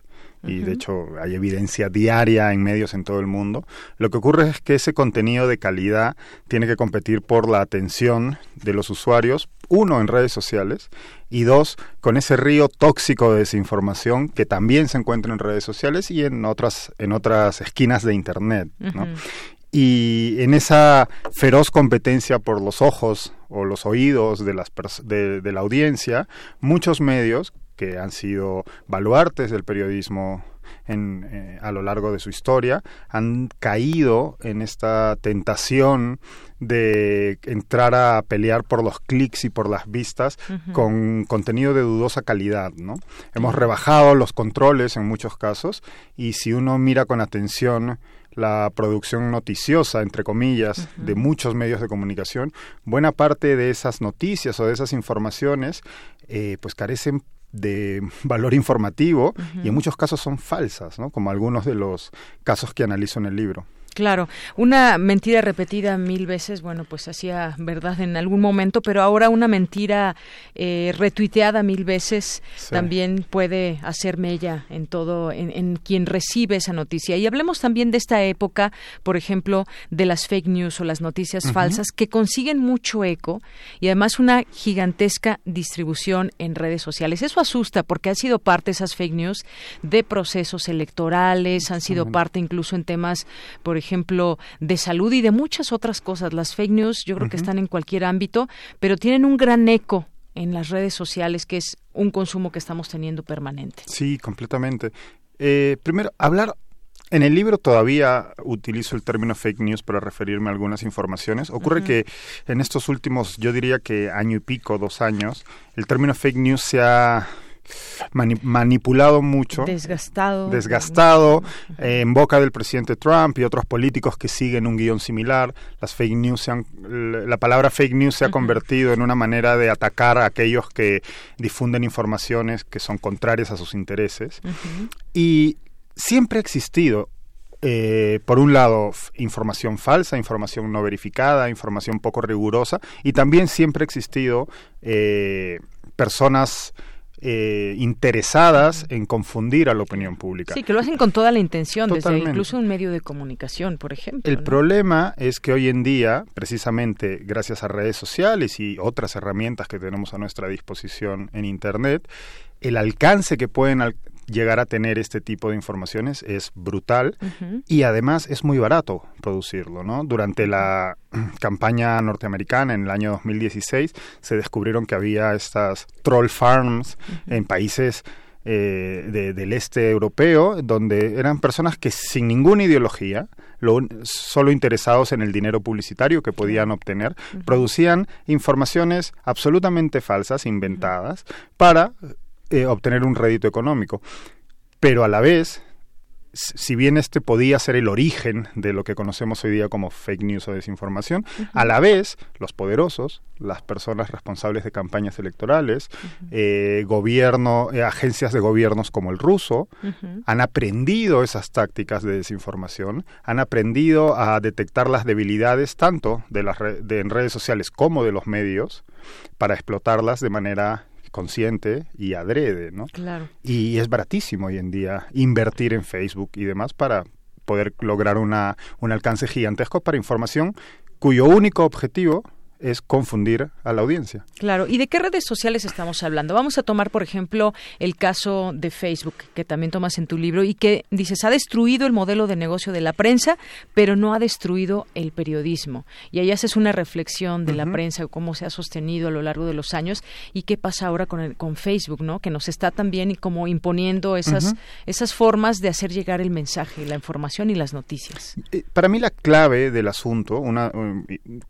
y de hecho hay evidencia diaria en medios en todo el mundo. Lo que ocurre es que ese contenido de calidad tiene que competir por la atención de los usuarios, uno en redes sociales y dos con ese río tóxico de desinformación que también se encuentra en redes sociales y en otras en otras esquinas de internet, Y en esa feroz competencia por los ojos o los oídos de, las de, de la audiencia, muchos medios que han sido baluartes del periodismo en, eh, a lo largo de su historia, han caído en esta tentación de entrar a pelear por los clics y por las vistas con contenido de dudosa calidad, ¿no? Hemos rebajado los controles en muchos casos y si uno mira con atención la producción noticiosa, entre comillas, de muchos medios de comunicación, buena parte de esas noticias o de esas informaciones eh, pues carecen de valor informativo y en muchos casos son falsas, ¿no? como algunos de los casos que analizo en el libro. Claro, una mentira repetida mil veces, bueno, pues hacía verdad en algún momento, pero ahora una mentira eh, retuiteada mil veces también puede hacer mella en todo, en, quien recibe esa noticia. Y hablemos también de esta época, por ejemplo, de las fake news o las noticias falsas que consiguen mucho eco y además una gigantesca distribución en redes sociales. Eso asusta porque han sido parte esas fake news de procesos electorales, han sido parte incluso en temas, por ejemplo, de salud y de muchas otras cosas. Las fake news yo creo que están en cualquier ámbito, pero tienen un gran eco en las redes sociales, que es un consumo que estamos teniendo permanente. Sí, completamente. Eh, primero, hablar en el libro todavía utilizo el término fake news para referirme a algunas informaciones. Ocurre que en estos últimos, yo diría que año y pico, dos años, el término fake news se ha manipulado mucho. Desgastado. Desgastado eh, en boca del presidente Trump y otros políticos que siguen un guion similar. Las fake news se han, la palabra fake news se ha convertido en una manera de atacar a aquellos que difunden informaciones que son contrarias a sus intereses. Y siempre ha existido eh, por un lado, información falsa, información no verificada, información poco rigurosa, y también siempre ha existido eh, personas eh, interesadas en confundir a la opinión pública. Sí, que lo hacen con toda la intención, desde incluso un medio de comunicación, por ejemplo. El problema es que hoy en día, precisamente gracias a redes sociales y otras herramientas que tenemos a nuestra disposición en Internet, el alcance que pueden llegar a tener este tipo de informaciones es brutal y además es muy barato producirlo, ¿no? Durante la campaña norteamericana en el año 2016 se descubrieron que había estas troll farms en países eh, del este europeo, donde eran personas que sin ninguna ideología, solo interesados en el dinero publicitario que podían obtener, producían informaciones absolutamente falsas, inventadas, para eh, obtener un rédito económico. Pero a la vez, si bien este podía ser el origen de lo que conocemos hoy día como fake news o desinformación, a la vez los poderosos, las personas responsables de campañas electorales, eh, gobierno, eh, agencias de gobiernos como el ruso, han aprendido esas tácticas de desinformación, han aprendido a detectar las debilidades tanto de las de, en redes sociales como de los medios para explotarlas de manera consciente y adrede, ¿no? Claro. Y es baratísimo hoy en día invertir en Facebook y demás para poder lograr una, un alcance gigantesco para información cuyo único objetivo es confundir a la audiencia. Claro, ¿y de qué redes sociales estamos hablando? Vamos a tomar, por ejemplo, el caso de Facebook, que también tomas en tu libro, y que dices, ha destruido el modelo de negocio de la prensa, pero no ha destruido el periodismo. Y ahí haces una reflexión de la prensa, cómo se ha sostenido a lo largo de los años, y qué pasa ahora con, el, con Facebook, ¿no? Que nos está también como imponiendo esas, esas formas de hacer llegar el mensaje, la información y las noticias. Eh, para mí la clave del asunto, una,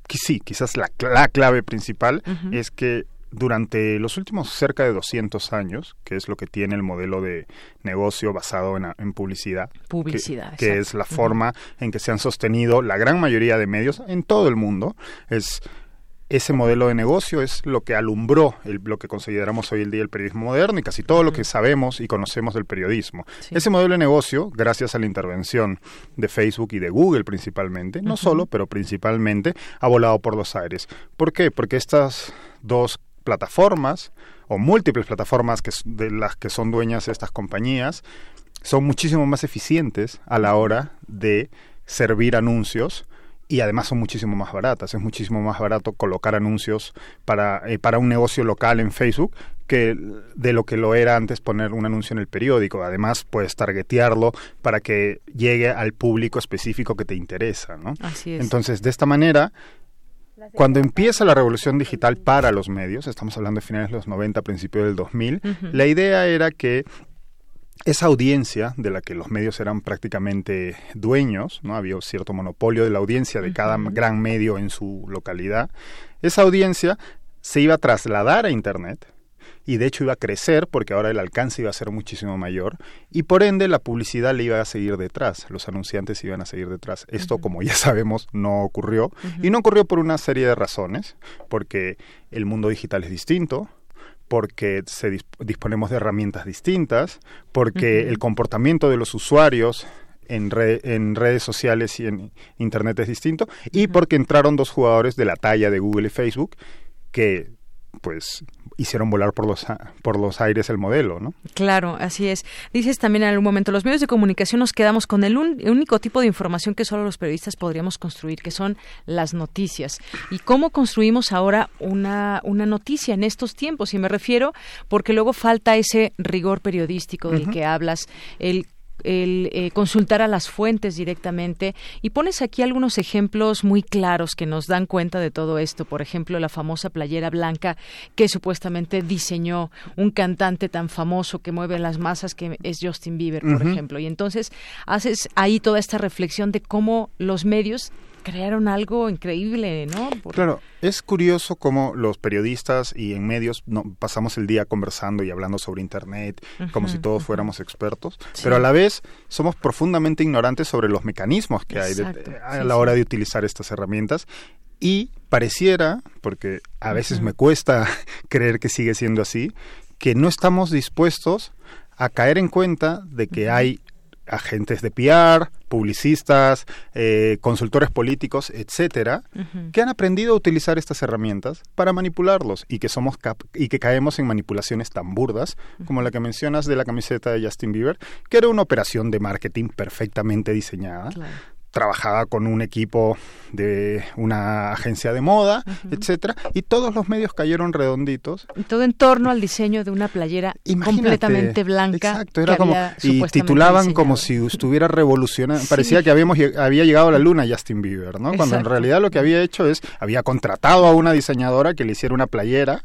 sí, quizás la la clave principal es que durante los últimos cerca de 200 años, que es lo que tiene el modelo de negocio basado en, publicidad, publicidad que, es la forma en que se han sostenido la gran mayoría de medios en todo el mundo, es ese modelo de negocio es lo que alumbró el, lo que consideramos hoy el día el periodismo moderno y casi todo lo que sabemos y conocemos del periodismo. Ese modelo de negocio, gracias a la intervención de Facebook y de Google principalmente, no solo, pero principalmente, ha volado por los aires. ¿Por qué? Porque estas dos plataformas o múltiples plataformas que, de las que son dueñas estas compañías son muchísimo más eficientes a la hora de servir anuncios y además son muchísimo más baratas. Es muchísimo más barato colocar anuncios para, eh, para un negocio local en Facebook que de lo que lo era antes poner un anuncio en el periódico. Además, puedes targetearlo para que llegue al público específico que te interesa, ¿no? Así es. Entonces, de esta manera, cuando empieza la revolución digital para los medios, estamos hablando de finales de los 90, principios del 2000, la idea era que esa audiencia de la que los medios eran prácticamente dueños, no había cierto monopolio de la audiencia de cada gran medio en su localidad, esa audiencia se iba a trasladar a internet y de hecho iba a crecer porque ahora el alcance iba a ser muchísimo mayor y por ende la publicidad le iba a seguir detrás, los anunciantes iban a seguir detrás. Esto, como ya sabemos, no ocurrió y no ocurrió por una serie de razones, porque el mundo digital es distinto, porque se disponemos de herramientas distintas, porque el comportamiento de los usuarios en, en, redes sociales y en Internet es distinto, y porque entraron dos jugadores de la talla de Google y Facebook que pues hicieron volar por los por los aires el modelo, ¿no? Claro, así es. Dices también en algún momento, los medios de comunicación nos quedamos con el, único tipo de información que solo los periodistas podríamos construir, que son las noticias. ¿Y cómo construimos ahora una, una noticia en estos tiempos? Y me refiero porque luego falta ese rigor periodístico del que hablas, el el eh, consultar a las fuentes directamente y pones aquí algunos ejemplos muy claros que nos dan cuenta de todo esto. Por ejemplo, la famosa playera blanca que supuestamente diseñó un cantante tan famoso que mueve las masas que es Justin Bieber, por ejemplo. Y entonces haces ahí toda esta reflexión de cómo los medios crearon algo increíble, ¿no? Claro, es curioso cómo los periodistas y en medios no, pasamos el día conversando y hablando sobre Internet, como si todos fuéramos expertos, pero a la vez somos profundamente ignorantes sobre los mecanismos que hay a la hora de utilizar estas herramientas. Y pareciera, porque a veces me cuesta creer que sigue siendo así, que no estamos dispuestos a caer en cuenta de que hay agentes de PR, publicistas, eh, consultores políticos, etcétera, que han aprendido a utilizar estas herramientas para manipularlos y que somos y que caemos en manipulaciones tan burdas como la que mencionas de la camiseta de Justin Bieber, que era una operación de marketing perfectamente diseñada trabajaba con un equipo de una agencia de moda, etcétera, y todos los medios cayeron redonditos. todo en torno al diseño de una playera completamente blanca. Exacto, era como y titulaban como si estuviera revolucionando, parecía que habíamos había llegado a la luna Justin Bieber, ¿no? Cuando en realidad lo que había hecho es había contratado a una diseñadora que le hiciera una playera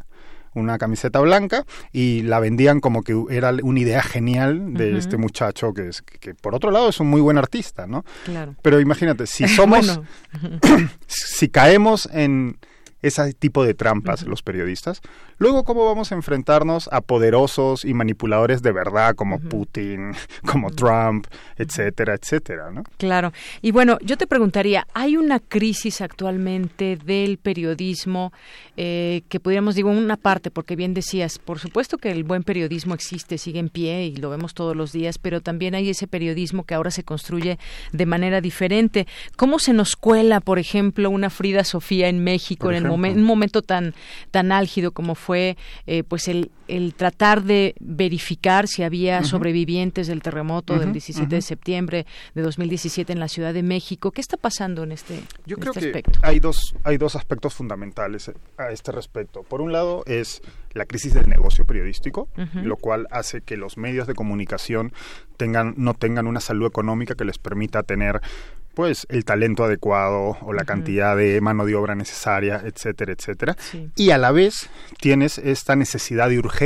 una camiseta blanca y la vendían como que era una idea genial de este muchacho que es que, por otro lado es un muy buen artista, ¿no? Claro. Pero imagínate, si somos si caemos en ese tipo de trampas los periodistas. Luego, ¿cómo vamos a enfrentarnos a poderosos y manipuladores de verdad como Putin, como Trump, etcétera, etcétera, ¿no? Claro. Y bueno, yo te preguntaría, ¿hay una crisis actualmente del periodismo eh, que pudiéramos, digo, una parte, porque bien decías, por supuesto que el buen periodismo existe, sigue en pie y lo vemos todos los días, pero también hay ese periodismo que ahora se construye de manera diferente. ¿Cómo se nos cuela, por ejemplo, una Frida Sofía en México en un momento tan tan álgido como fue eh, pues el, el tratar de verificar si había sobrevivientes del terremoto del 17 de septiembre de 2017 en la Ciudad de México. ¿Qué está pasando en este, Yo creo este que Hay dos, hay dos aspectos fundamentales a este respecto. Por un lado es la crisis del negocio periodístico, lo cual hace que los medios de comunicación tengan, no tengan una salud económica que les permita tener pues el talento adecuado o la cantidad de mano de obra necesaria, etcétera, etcétera. Y a la vez tienes esta necesidad de urgencia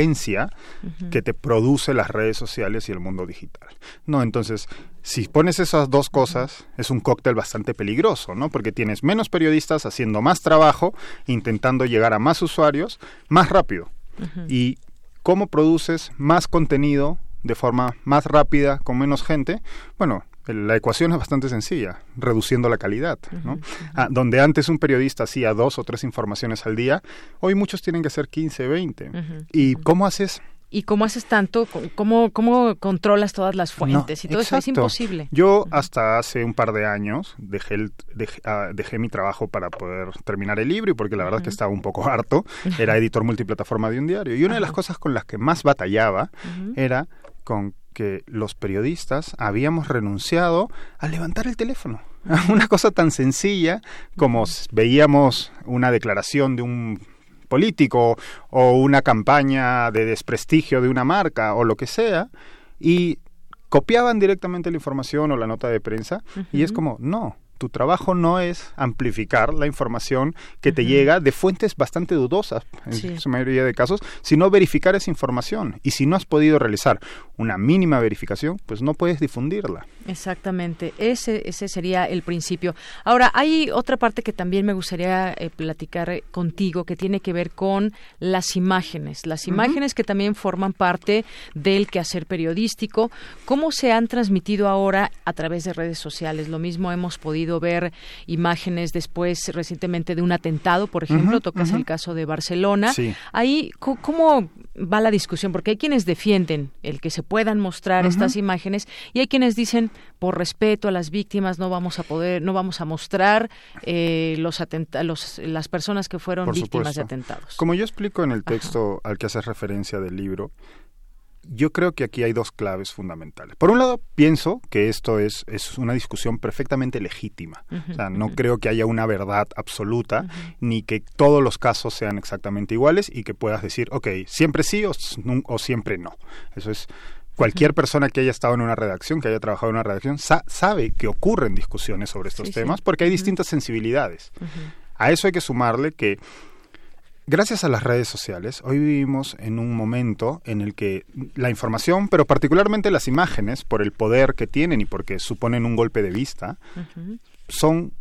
que te produce las redes sociales y el mundo digital. No, entonces, si pones esas dos cosas, es un cóctel bastante peligroso, ¿no? Porque tienes menos periodistas haciendo más trabajo, intentando llegar a más usuarios más rápido. Y cómo produces más contenido de forma más rápida, con menos gente, bueno, la ecuación es bastante sencilla, reduciendo la calidad. ¿no? Ah, donde antes un periodista hacía dos o tres informaciones al día, hoy muchos tienen que hacer 15, 20. ¿Y cómo haces? ¿Y cómo haces tanto? ¿Cómo, cómo controlas todas las fuentes? y todo eso es imposible. Yo hasta hace un par de años dejé, el, ah, dejé, mi trabajo para poder terminar el libro y porque la verdad es que estaba un poco harto. Era editor multiplataforma de un diario. Y una de las cosas con las que más batallaba era con que los periodistas habíamos renunciado a levantar el teléfono. Una cosa tan sencilla como veíamos una declaración de un político o una campaña de desprestigio de una marca o lo que sea y copiaban directamente la información o la nota de prensa y es como, no, tu trabajo no es amplificar la información que te llega de fuentes bastante dudosas, en su mayoría de casos, sino verificar esa información. Y si no has podido realizar una mínima verificación, pues no puedes difundirla. Exactamente, ese, ese sería el principio. Ahora, hay otra parte que también me gustaría eh, platicar contigo, que tiene que ver con las imágenes, las imágenes que también forman parte del quehacer periodístico, cómo se han transmitido ahora a través de redes sociales. Lo mismo hemos podido ver imágenes después recientemente de un atentado, por ejemplo, tocas el caso de Barcelona. Ahí, ¿cómo va la discusión? Porque hay quienes defienden el que se puedan mostrar estas imágenes y hay quienes dicen, por respeto a las víctimas, no vamos a poder, no vamos a mostrar eh, los, los las personas que fueron víctimas de atentados. Como yo explico en el texto al que haces referencia del libro, yo creo que aquí hay dos claves fundamentales. Por un lado, pienso que esto es, es una discusión perfectamente legítima. o sea, no creo que haya una verdad absoluta, ni que todos los casos sean exactamente iguales y que puedas decir, ok, siempre sí o, o siempre no. Eso es cualquier persona que haya estado en una redacción, que haya trabajado en una redacción, sabe que ocurren discusiones sobre estos temas porque hay distintas sensibilidades. A eso hay que sumarle que Gracias a las redes sociales, hoy vivimos en un momento en el que la información, pero particularmente las imágenes, por el poder que tienen y porque suponen un golpe de vista, son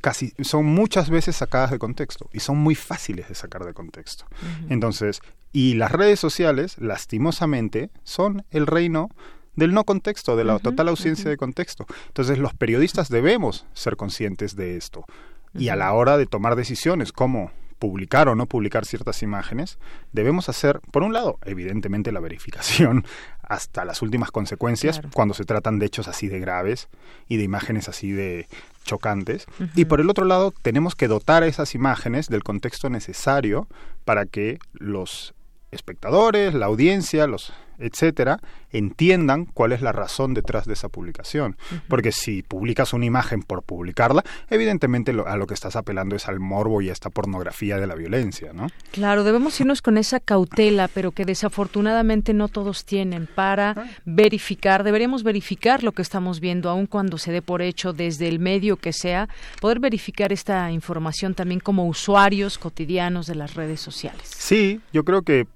casi son muchas veces sacadas de contexto y son muy fáciles de sacar de contexto. Entonces, y las redes sociales, lastimosamente, son el reino del no contexto, de la total ausencia de contexto. Entonces, los periodistas debemos ser conscientes de esto. Y a la hora de tomar decisiones como publicar o no publicar ciertas imágenes, debemos hacer, por un lado, evidentemente la verificación hasta las últimas consecuencias cuando se tratan de hechos así de graves y de imágenes así de chocantes. Y por el otro lado, tenemos que dotar a esas imágenes del contexto necesario para que los espectadores, la audiencia, los etcétera, entiendan cuál es la razón detrás de esa publicación. Porque si publicas una imagen por publicarla, evidentemente a lo que estás apelando es al morbo y a esta pornografía de la violencia, ¿no? Claro, debemos irnos con esa cautela, pero que desafortunadamente no todos tienen para verificar. Deberíamos verificar lo que estamos viendo, aun cuando se dé por hecho desde el medio que sea, poder verificar esta información también como usuarios cotidianos de las redes sociales. Sí, yo creo que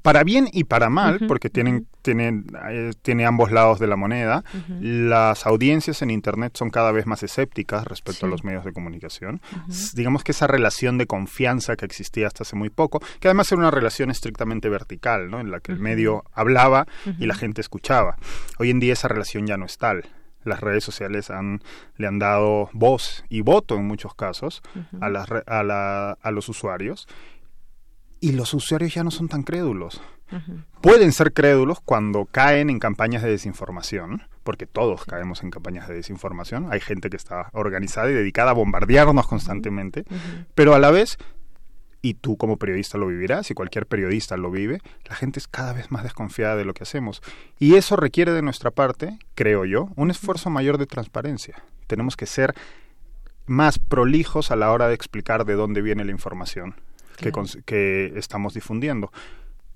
para bien y para mal, porque tienen, tienen, eh, tiene ambos lados de la moneda, las audiencias en Internet son cada vez más escépticas respecto a los medios de comunicación. Digamos que esa relación de confianza que existía hasta hace muy poco, que además era una relación estrictamente vertical, ¿no? en la que el medio hablaba y la gente escuchaba. Hoy en día esa relación ya no es tal. Las redes sociales han, le han dado voz y voto en muchos casos a, las, a, la, a los usuarios y los usuarios ya no son tan crédulos. Pueden ser crédulos cuando caen en campañas de desinformación, porque todos caemos en campañas de desinformación. Hay gente que está organizada y dedicada a bombardearnos constantemente, pero a la vez, y tú como periodista lo vivirás, y cualquier periodista lo vive, la gente es cada vez más desconfiada de lo que hacemos. Y eso requiere de nuestra parte, creo yo, un esfuerzo mayor de transparencia. Tenemos que ser más prolijos a la hora de explicar de dónde viene la información que, estamos difundiendo.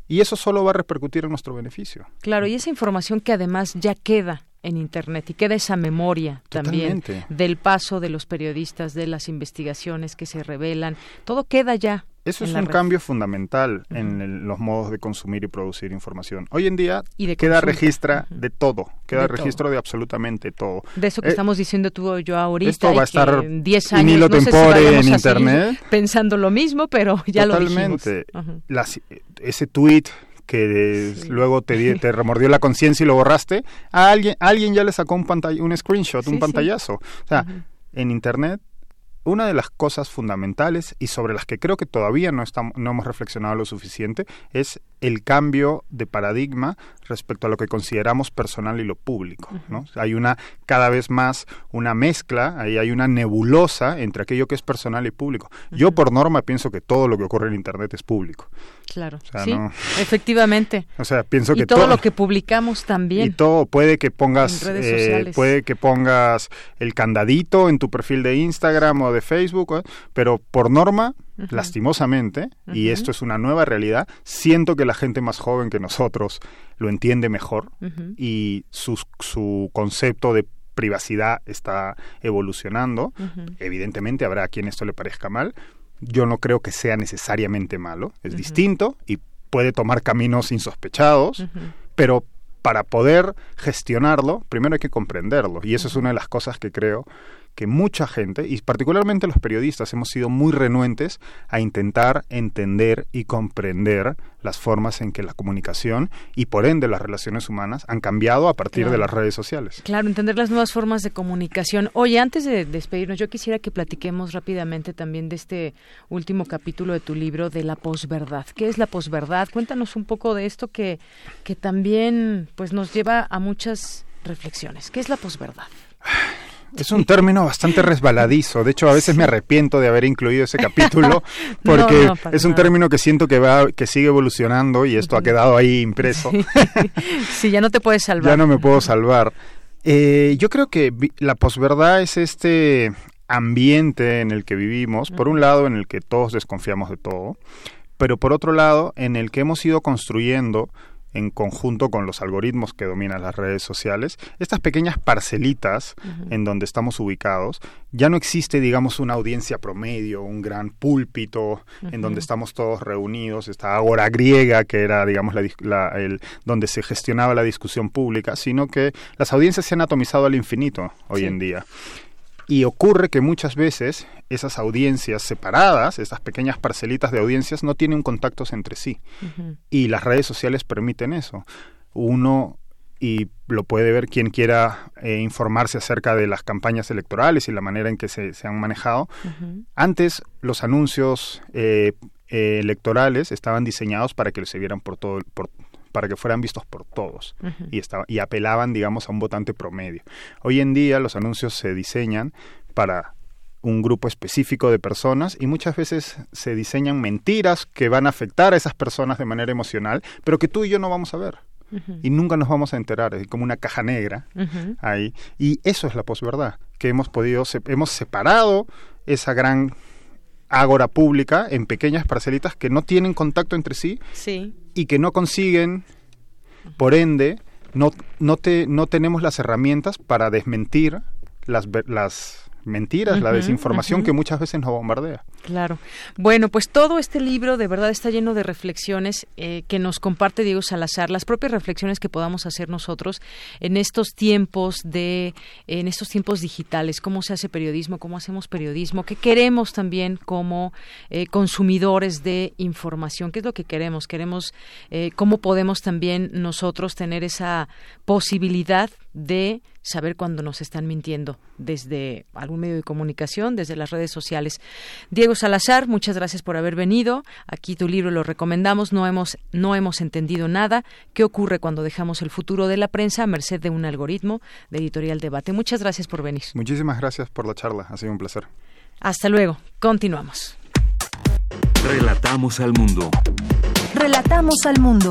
Y eso solo va a repercutir en nuestro beneficio. Claro, y esa información que además ya queda en Internet y queda esa memoria también del paso de los periodistas, de las investigaciones que se revelan, todo queda ya eso es un cambio fundamental en los modos de consumir y producir información. Hoy en día queda registra de todo, queda registro de absolutamente todo. De eso que eh, estamos diciendo tú y yo ahorita. Esto va a estar en 10 años no sé en internet. Pensando lo mismo, pero ya lo dijimos. ese tweet que luego te, te remordió la conciencia y lo borraste, a alguien, alguien ya le sacó un, pantall un screenshot, un pantallazo. O sea, en Internet una de las cosas fundamentales y sobre las que creo que todavía no, estamos, no hemos reflexionado lo suficiente es el cambio de paradigma respecto a lo que consideramos personal y lo público. ¿no? Hay una cada vez más una mezcla, ahí hay una nebulosa entre aquello que es personal y público. Yo por norma pienso que todo lo que ocurre en Internet es público. Claro, sí, efectivamente. O sea, pienso y que todo, lo que publicamos también. Y todo puede que pongas, eh, puede que pongas el candadito en tu perfil de Instagram o de Facebook, ¿eh? pero por norma, lastimosamente, y esto es una nueva realidad, siento que la gente más joven que nosotros lo entiende mejor y su, su concepto de privacidad está evolucionando. Evidentemente habrá a quien esto le parezca mal, yo no creo que sea necesariamente malo, es distinto y puede tomar caminos insospechados, pero para poder gestionarlo, primero hay que comprenderlo y eso es una de las cosas que creo que mucha gente, y particularmente los periodistas, hemos sido muy renuentes a intentar entender y comprender las formas en que la comunicación y por ende las relaciones humanas han cambiado a partir de las redes sociales. Claro, entender las nuevas formas de comunicación. Oye, antes de despedirnos, yo quisiera que platiquemos rápidamente también de este último capítulo de tu libro de la posverdad. ¿Qué es la posverdad? Cuéntanos un poco de esto que, que también pues nos lleva a muchas reflexiones. ¿Qué es la posverdad? Es un término bastante resbaladizo. De hecho, a veces me arrepiento de haber incluido ese capítulo porque es un término que siento que va, que sigue evolucionando y esto ha quedado ahí impreso. Sí. ya no te puedes salvar. Ya no me puedo salvar. Eh, yo creo que la posverdad es este ambiente en el que vivimos, por un lado en el que todos desconfiamos de todo, pero por otro lado en el que hemos ido construyendo en conjunto con los algoritmos que dominan las redes sociales, estas pequeñas parcelitas en donde estamos ubicados, ya no existe, digamos, una audiencia promedio, un gran púlpito en donde estamos todos reunidos, esta agora griega que era, digamos, la, el, donde se gestionaba la discusión pública, sino que las audiencias se han atomizado al infinito hoy en día. Y ocurre que muchas veces esas audiencias separadas, esas pequeñas parcelitas de audiencias, no tienen contactos entre sí. Y las redes sociales permiten eso. Uno, y lo puede ver quien quiera eh, informarse acerca de las campañas electorales y la manera en que se, han manejado. Antes los anuncios eh, eh, electorales estaban diseñados para que se vieran por todo, por, para que fueran vistos por todos y, estaba, y apelaban, digamos, a un votante promedio. Hoy en día los anuncios se diseñan para un grupo específico de personas y muchas veces se diseñan mentiras que van a afectar a esas personas de manera emocional, pero que tú y yo no vamos a ver. Y nunca nos vamos a enterar, es como una caja negra ahí. Y eso es la posverdad, que hemos podido, hemos separado esa gran ágora pública en pequeñas parcelitas que no tienen contacto entre sí, y que no consiguen, por ende, no, no, te, no tenemos las herramientas para desmentir las, las mentiras, la desinformación que muchas veces nos bombardea. Claro. Bueno, pues todo este libro de verdad está lleno de reflexiones eh, que nos comparte Diego Salazar, las propias reflexiones que podamos hacer nosotros en estos tiempos de, en estos tiempos digitales, cómo se hace periodismo, cómo hacemos periodismo, qué queremos también como eh, consumidores de información, qué es lo que queremos, queremos eh, cómo podemos también nosotros tener esa posibilidad de saber cuándo nos están mintiendo desde algún medio de comunicación, desde las redes sociales. Diego Salazar, muchas gracias por haber venido. Aquí tu libro lo recomendamos. No hemos, no hemos entendido nada. ¿Qué ocurre cuando dejamos el futuro de la prensa a merced de un algoritmo de Editorial Debate? Muchas gracias por venir. Muchísimas gracias por la charla. Ha sido un placer. Hasta luego. Continuamos. Relatamos al mundo. Relatamos al mundo.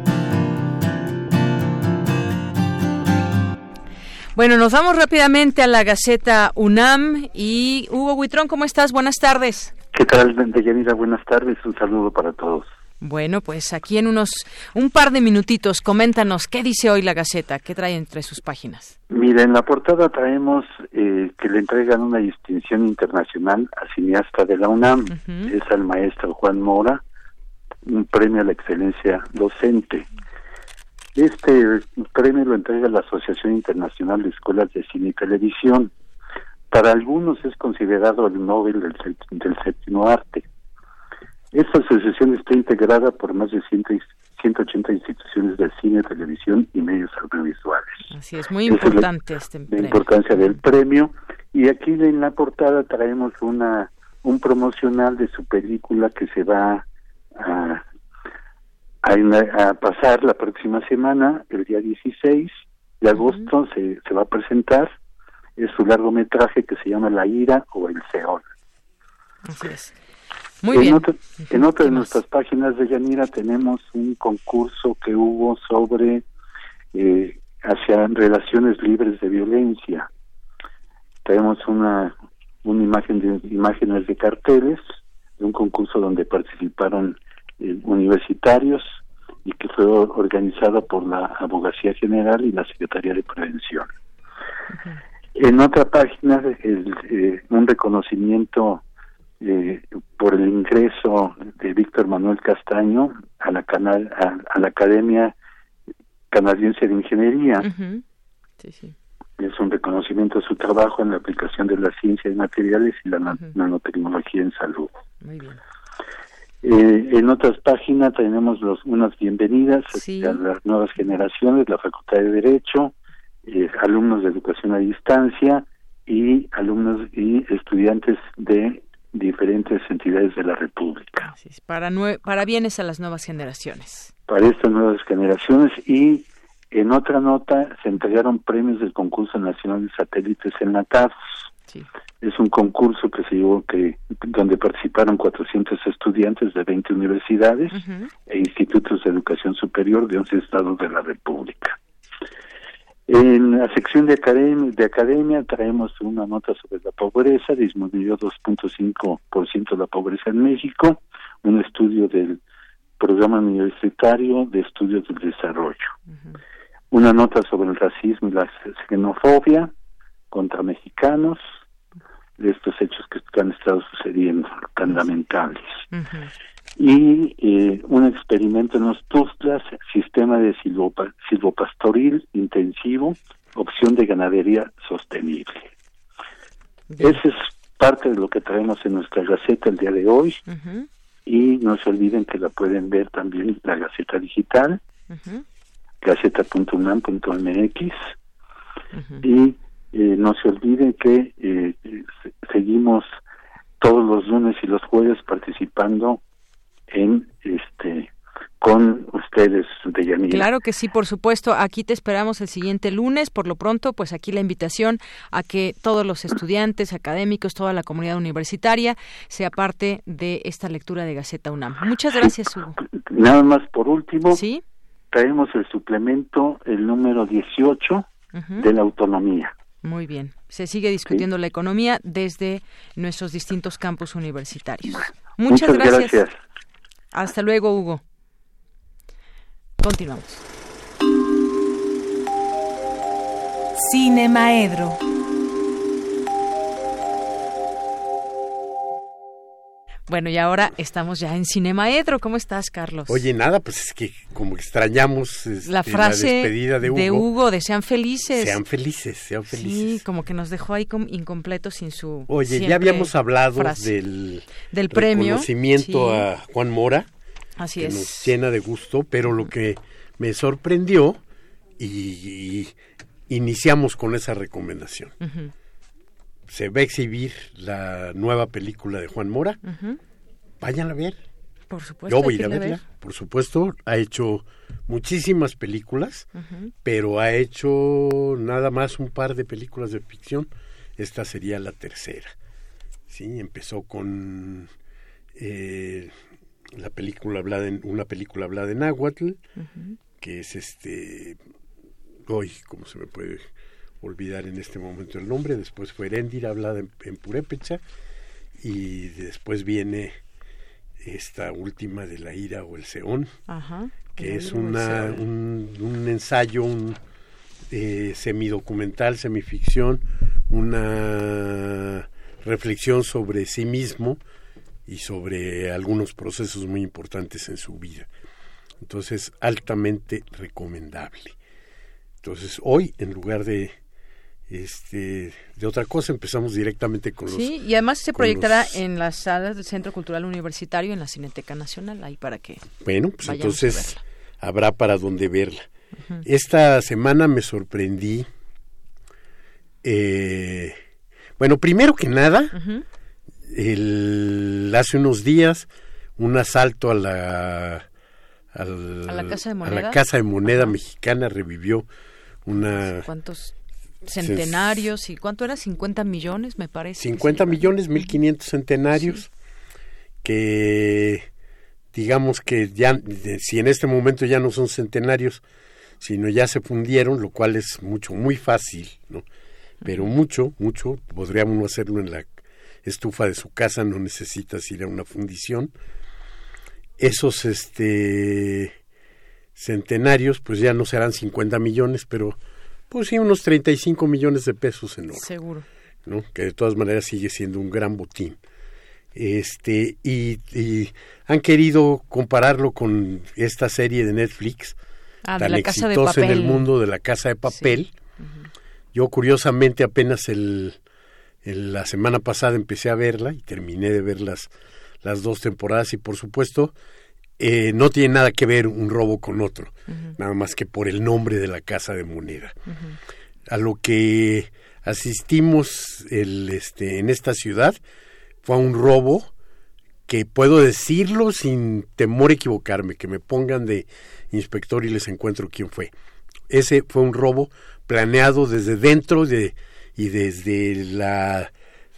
Bueno, nos vamos rápidamente a la Gaceta UNAM y Hugo Huitrón, ¿cómo estás? Buenas tardes. ¿Qué tal, Deyanira? Buenas tardes, un saludo para todos. Bueno, pues aquí en unos un par de minutitos, coméntanos qué dice hoy la Gaceta, qué trae entre sus páginas. Mira, en la portada traemos eh, que le entregan una distinción internacional a cineasta de la UNAM, es al maestro Juan Mora, un premio a la excelencia docente. Este premio lo entrega la Asociación Internacional de Escuelas de Cine y Televisión. Para algunos es considerado el Nobel del, séptimo arte. Esta asociación está integrada por más de 180 instituciones de cine, televisión y medios audiovisuales. Así es, muy importante este premio. La importancia del premio. Y aquí en la portada traemos una un promocional de su película que se va a, a, pasar la próxima semana, el día 16 de agosto, se, se va a presentar. Es su largometraje que se llama La ira o El Seón. Así es. Muy en bien. en otra de nuestras páginas de Yanira tenemos un concurso que hubo sobre eh, hacia relaciones libres de violencia. Tenemos una una imagen de imágenes de carteles de un concurso donde participaron eh, universitarios y que fue organizado por la Abogacía General y la Secretaría de Prevención. En otra página, el, eh, un reconocimiento eh, por el ingreso de Víctor Manuel Castaño a la, canal, a, la Academia Canadiense de Ingeniería. sí, sí es un reconocimiento de su trabajo en la aplicación de la ciencia de materiales y la nanotecnología en salud. Muy bien. Eh, en otras páginas tenemos los, unas bienvenidas a las nuevas generaciones, la Facultad de Derecho, eh, alumnos de educación a distancia y alumnos y estudiantes de diferentes entidades de la República. para, para bienes a las nuevas generaciones. Para estas nuevas generaciones y en otra nota se entregaron premios del concurso nacional de satélites en la Sí. Es un concurso que se llevó que donde participaron 400 estudiantes de 20 universidades e institutos de educación superior de 11 estados de la República. En la sección de academia, de academia traemos una nota sobre la pobreza, disminuyó 2.5% la pobreza en México, un estudio del programa universitario de estudios del desarrollo una nota sobre el racismo y la xenofobia contra mexicanos, de estos hechos que han estado sucediendo tan lamentables. Y eh, un experimento en los Tuzlas, sistema de silvopa, silvopastoril intensivo, opción de ganadería sostenible. Esa es parte de lo que traemos en nuestra gaceta el día de hoy. Y no se olviden que la pueden ver también en la gaceta digital gaceta.unam.mx y eh, no se olviden que eh, seguimos todos los lunes y los jueves participando en este con ustedes de Yanira. Claro que sí, por supuesto. Aquí te esperamos el siguiente lunes. Por lo pronto, pues aquí la invitación a que todos los estudiantes, académicos, toda la comunidad universitaria sea parte de esta lectura de Gaceta UNAM. Muchas gracias, Hugo. Nada más por último. Sí traemos el suplemento, el número 18 de la autonomía. Muy bien. Se sigue discutiendo la economía desde nuestros distintos campus universitarios. Muchas, gracias. Hasta luego, Hugo. Continuamos. Cine Maedro. Bueno, y ahora estamos ya en Cinemaedro. ¿Cómo estás, Carlos? Oye, nada, pues es que como extrañamos este, la frase despedida de Hugo. De Hugo, de sean felices. Sean felices, sean felices. Sí, como que nos dejó ahí incompleto sin su. Oye, ya habíamos hablado del, del premio. Reconocimiento a Juan Mora. Así que es. Nos llena de gusto, pero lo que me sorprendió y, iniciamos con esa recomendación se va a exhibir la nueva película de Juan Mora. Vayan a ver. Por supuesto. Yo voy a ir a verla, por supuesto. Ha hecho muchísimas películas, pero ha hecho nada más un par de películas de ficción. Esta sería la tercera. Sí, empezó con eh, la película hablada en, una película hablada en náhuatl, que es este hoy, ¿cómo se me puede olvidar en este momento el nombre, después fue Erendira hablada en, Purépecha y después viene esta última de la ira o el seón, que es una, un, ensayo, un eh, semidocumental, semificción, una reflexión sobre sí mismo y sobre algunos procesos muy importantes en su vida. Entonces, altamente recomendable. Entonces, hoy, en lugar de este, de otra cosa, empezamos directamente con los... Sí, y además se proyectará en las salas del Centro Cultural Universitario en la Cineteca Nacional, ahí para que... Bueno, pues entonces habrá para donde verla. Esta semana me sorprendí. Eh, bueno, primero que nada, el, hace unos días un asalto a la a la casa de moneda, a la casa de moneda mexicana revivió una cuántos centenarios y cuánto era 50 millones me parece 50 millones 1500 centenarios que digamos que ya si en este momento ya no son centenarios sino ya se fundieron lo cual es mucho muy fácil no pero mucho mucho podríamos hacerlo en la estufa de su casa no necesitas ir a una fundición. Esos este centenarios pues ya no serán 50 millones pero pues sí unos 35 millones de pesos en oro. Seguro. No que de todas maneras sigue siendo un gran botín. Este y, han querido compararlo con esta serie de Netflix ah, tan de exitosa en el mundo de la casa de papel. Yo curiosamente apenas el, la semana pasada empecé a verla y terminé de ver las, las dos temporadas. Y por supuesto eh, no tiene nada que ver un robo con otro, nada más que por el nombre de la casa de moneda. A lo que asistimos el, este, en esta ciudad fue a un robo que puedo decirlo sin temor a equivocarme, que me pongan de inspector y les encuentro quién fue. Ese fue un robo planeado desde dentro de, y desde la,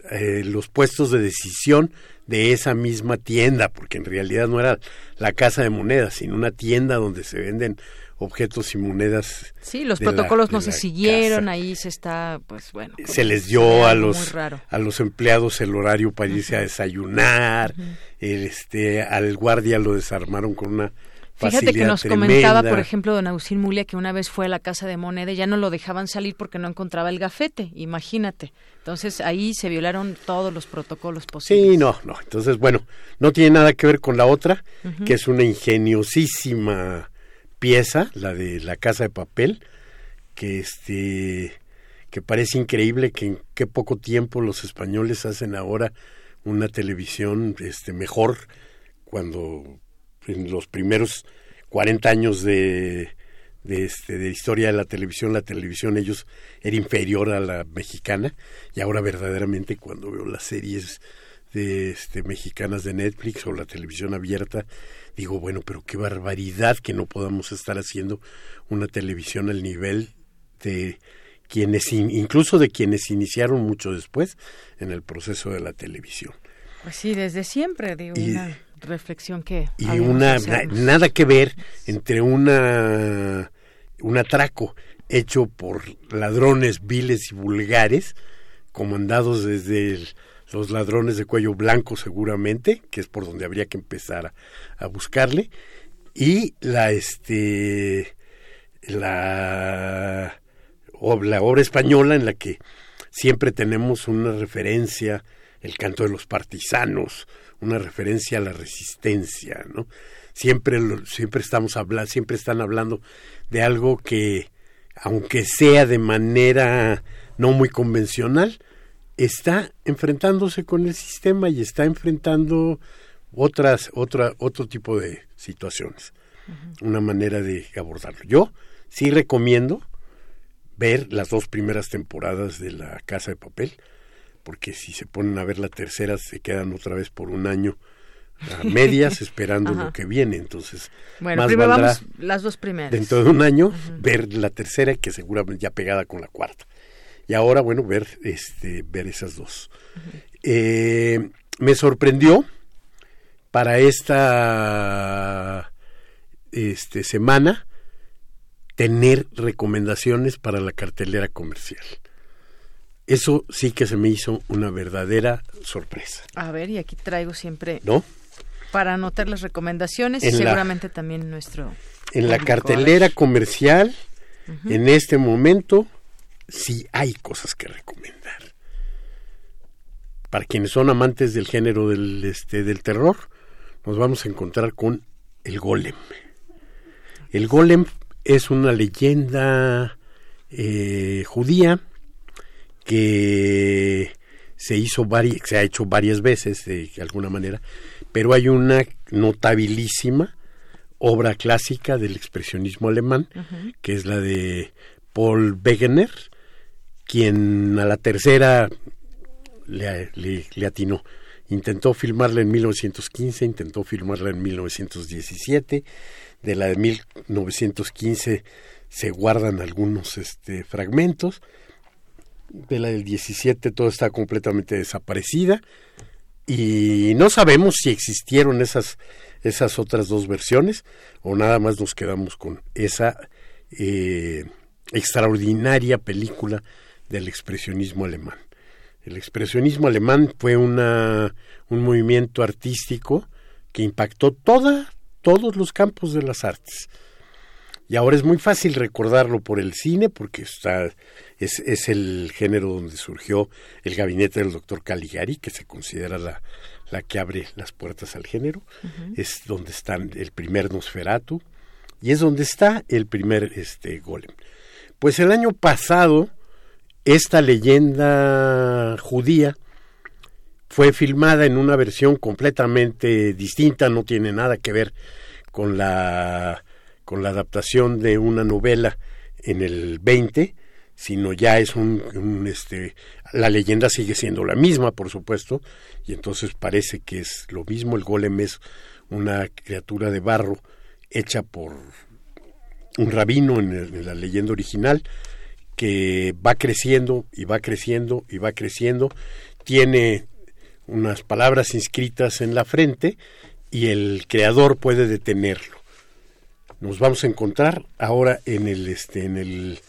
eh, los puestos de decisión de esa misma tienda, porque en realidad no era la casa de monedas, sino una tienda donde se venden objetos y monedas. Sí, los protocolos no se siguieron, ahí se está, pues bueno. Se les dio a los a los empleados el horario para irse a desayunar, este al guardia lo desarmaron con una Fíjate que nos comentaba, por ejemplo, don Agustín Mulia, que una vez fue a la casa de moneda y ya no lo dejaban salir porque no encontraba el gafete, imagínate. Entonces ahí se violaron todos los protocolos posibles. Sí, no, no. Entonces, bueno, no tiene nada que ver con la otra, que es una ingeniosísima pieza, la de la casa de papel, que este que parece increíble que en qué poco tiempo los españoles hacen ahora una televisión este mejor cuando en los primeros 40 años de, de, este, de historia de la televisión, la televisión ellos era inferior a la mexicana y ahora verdaderamente cuando veo las series de este, mexicanas de Netflix o la televisión abierta, digo, bueno, pero qué barbaridad que no podamos estar haciendo una televisión al nivel de quienes, incluso de quienes iniciaron mucho después en el proceso de la televisión. Pues sí, desde siempre, digo, una reflexión que y una nada que ver entre una un atraco hecho por ladrones viles y vulgares comandados desde los ladrones de cuello blanco seguramente que es por donde habría que empezar a, buscarle y la este la, la obra española en la que siempre tenemos una referencia el canto de los partisanos una referencia a la resistencia, ¿no? Siempre, siempre estamos hablando, siempre están hablando de algo que, aunque sea de manera no muy convencional, está enfrentándose con el sistema y está enfrentando otras, otra, otro tipo de situaciones. Una manera de abordarlo. Yo sí recomiendo ver las dos primeras temporadas de La Casa de Papel porque si se ponen a ver la tercera se quedan otra vez por un año a medias esperando lo que viene. Entonces, bueno, primero vamos las dos primeras. Dentro de un año ver la tercera que seguramente ya pegada con la cuarta. Y ahora, bueno, ver este ver esas dos. Eh, me sorprendió para esta este semana tener recomendaciones para la cartelera comercial. Eso sí que se me hizo una verdadera sorpresa. A ver, y aquí traigo siempre... ¿No? Para anotar las recomendaciones y seguramente también nuestro... En la cartelera comercial, en este momento, sí hay cosas que recomendar. Para quienes son amantes del género del, este, del terror, nos vamos a encontrar con el golem. El golem es una leyenda eh, judía que se hizo se ha hecho varias veces de alguna manera, pero hay una notabilísima obra clásica del expresionismo alemán, que es la de Paul Wegener, quien a la tercera le, le, atinó. Intentó filmarla en 1915, intentó filmarla en 1917, de la de 1915 se guardan algunos este, fragmentos, de la del 17 todo está completamente desaparecida y no sabemos si existieron esas, esas otras dos versiones o nada más nos quedamos con esa eh, extraordinaria película del expresionismo alemán. El expresionismo alemán fue una, un movimiento artístico que impactó toda, todos los campos de las artes. Y ahora es muy fácil recordarlo por el cine, porque está, es, es el género donde surgió el gabinete del doctor Caligari, que se considera la, la que abre las puertas al género. Es donde está el primer Nosferatu y es donde está el primer este, Golem. Pues el año pasado, esta leyenda judía fue filmada en una versión completamente distinta, no tiene nada que ver con la, con la adaptación de una novela en el 20, sino ya es un, este la leyenda sigue siendo la misma por supuesto y entonces parece que es lo mismo el golem es una criatura de barro hecha por un rabino en, la leyenda original que va creciendo y va creciendo y va creciendo, tiene unas palabras inscritas en la frente y el creador puede detenerlo. Nos vamos a encontrar ahora en el este en el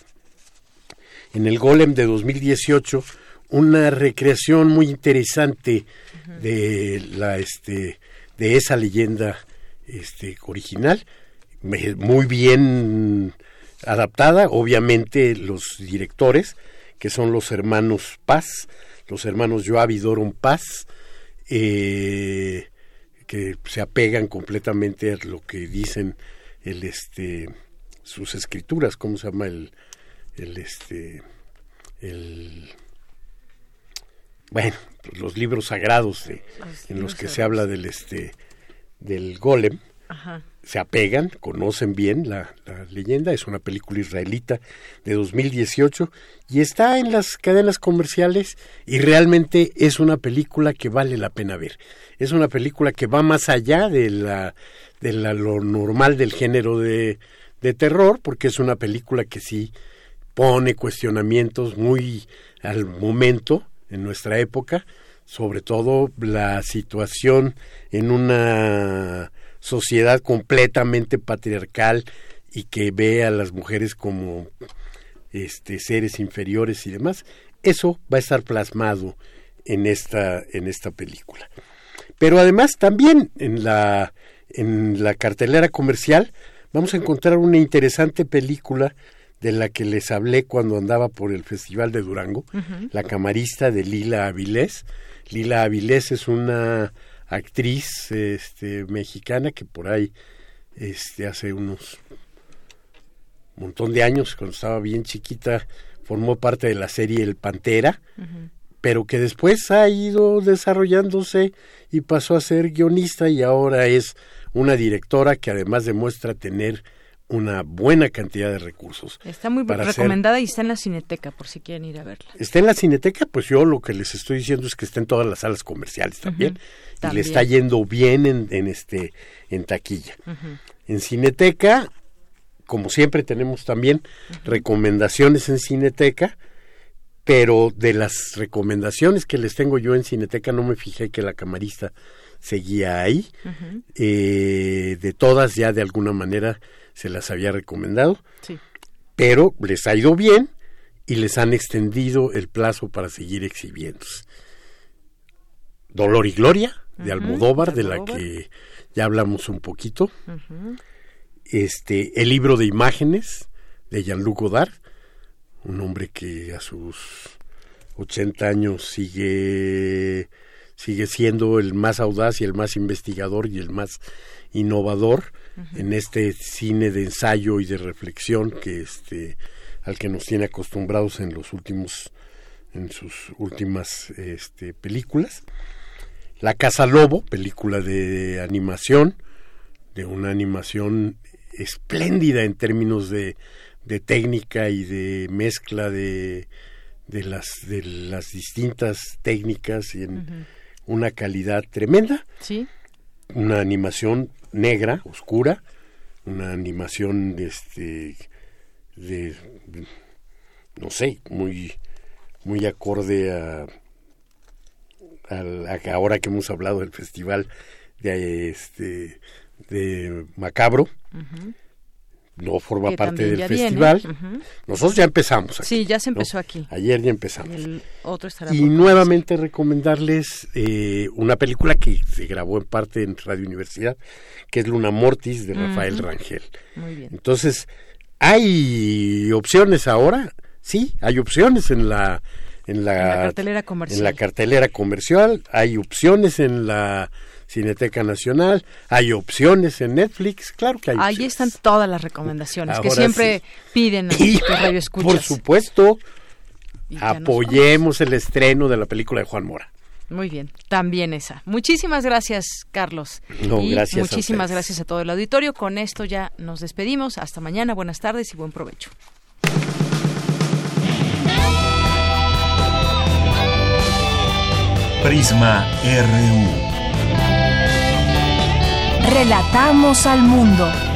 en el Golem de 2018 una recreación muy interesante de la este de esa leyenda este original. Muy bien adaptada, obviamente los directores, que son los hermanos Paz, los hermanos Joab y Doron Paz, eh, que se apegan completamente a lo que dicen el este sus escrituras, ¿cómo se llama el, el este el bueno, los libros sagrados en los que se habla del este del golem. Ajá se apegan, conocen bien la, leyenda, es una película israelita de 2018 y está en las cadenas comerciales y realmente es una película que vale la pena ver. Es una película que va más allá de la de lo normal del género de, de terror, porque es una película que sí pone cuestionamientos muy al momento en nuestra época, sobre todo la situación en una sociedad completamente patriarcal y que ve a las mujeres como este seres inferiores y demás, eso va a estar plasmado en esta en esta película. Pero además también en la en la cartelera comercial vamos a encontrar una interesante película de la que les hablé cuando andaba por el Festival de Durango, La camarista de Lila Avilés. Lila Avilés es una actriz este, mexicana que por ahí este, hace unos montón de años, cuando estaba bien chiquita, formó parte de la serie El Pantera, pero que después ha ido desarrollándose y pasó a ser guionista y ahora es una directora que además demuestra tener una buena cantidad de recursos. Está muy recomendada y está en la Cineteca, por si quieren ir a verla. Está en la Cineteca, pues yo lo que les estoy diciendo es que está en todas las salas comerciales también, y le está yendo bien en, este en taquilla. En Cineteca, como siempre tenemos también recomendaciones en Cineteca, pero de las recomendaciones que les tengo yo en Cineteca no me fijé que la camarista seguía ahí. Eh, de todas ya de alguna manera se las había recomendado, pero les ha ido bien y les han extendido el plazo para seguir exhibiéndose. Dolor y Gloria de Almodóvar, de la que ya hablamos un poquito. Este, el libro de imágenes de Jean-Luc Godard, un hombre que a sus 80 años sigue sigue siendo el más audaz y el más investigador y el más innovador en este cine de ensayo y de reflexión que este al que nos tiene acostumbrados en los últimos en sus últimas este, películas la casa lobo película de animación de una animación espléndida en términos de, de técnica y de mezcla de, de, las, de las distintas técnicas y en una calidad tremenda. Sí. Una animación negra, oscura, una animación de este de, no sé, muy muy acorde a, a, ahora que hemos hablado del festival de este de Macabro. No forma parte del festival. Nosotros ya empezamos aquí. Sí, ya se empezó aquí. Ayer ya empezamos. y nuevamente recomendarles eh, una película que se grabó en parte en Radio Universidad, que es Luna Mortis de Rafael Rangel. Muy bien. Entonces, ¿hay opciones ahora? Sí, hay opciones en la en la, cartelera comercial. En la cartelera comercial, hay opciones en la Cineteca Nacional, hay opciones en Netflix, claro que hay. Ahí están todas las recomendaciones que siempre piden y, radio escuchas. Por supuesto, apoyemos el estreno de la película de Juan Mora. Muy bien, también esa. Muchísimas gracias, Carlos. No, gracias. Muchísimas gracias a todo el auditorio. Con esto ya nos despedimos. Hasta mañana, buenas tardes y buen provecho. Prisma RU. Relatamos al mundo.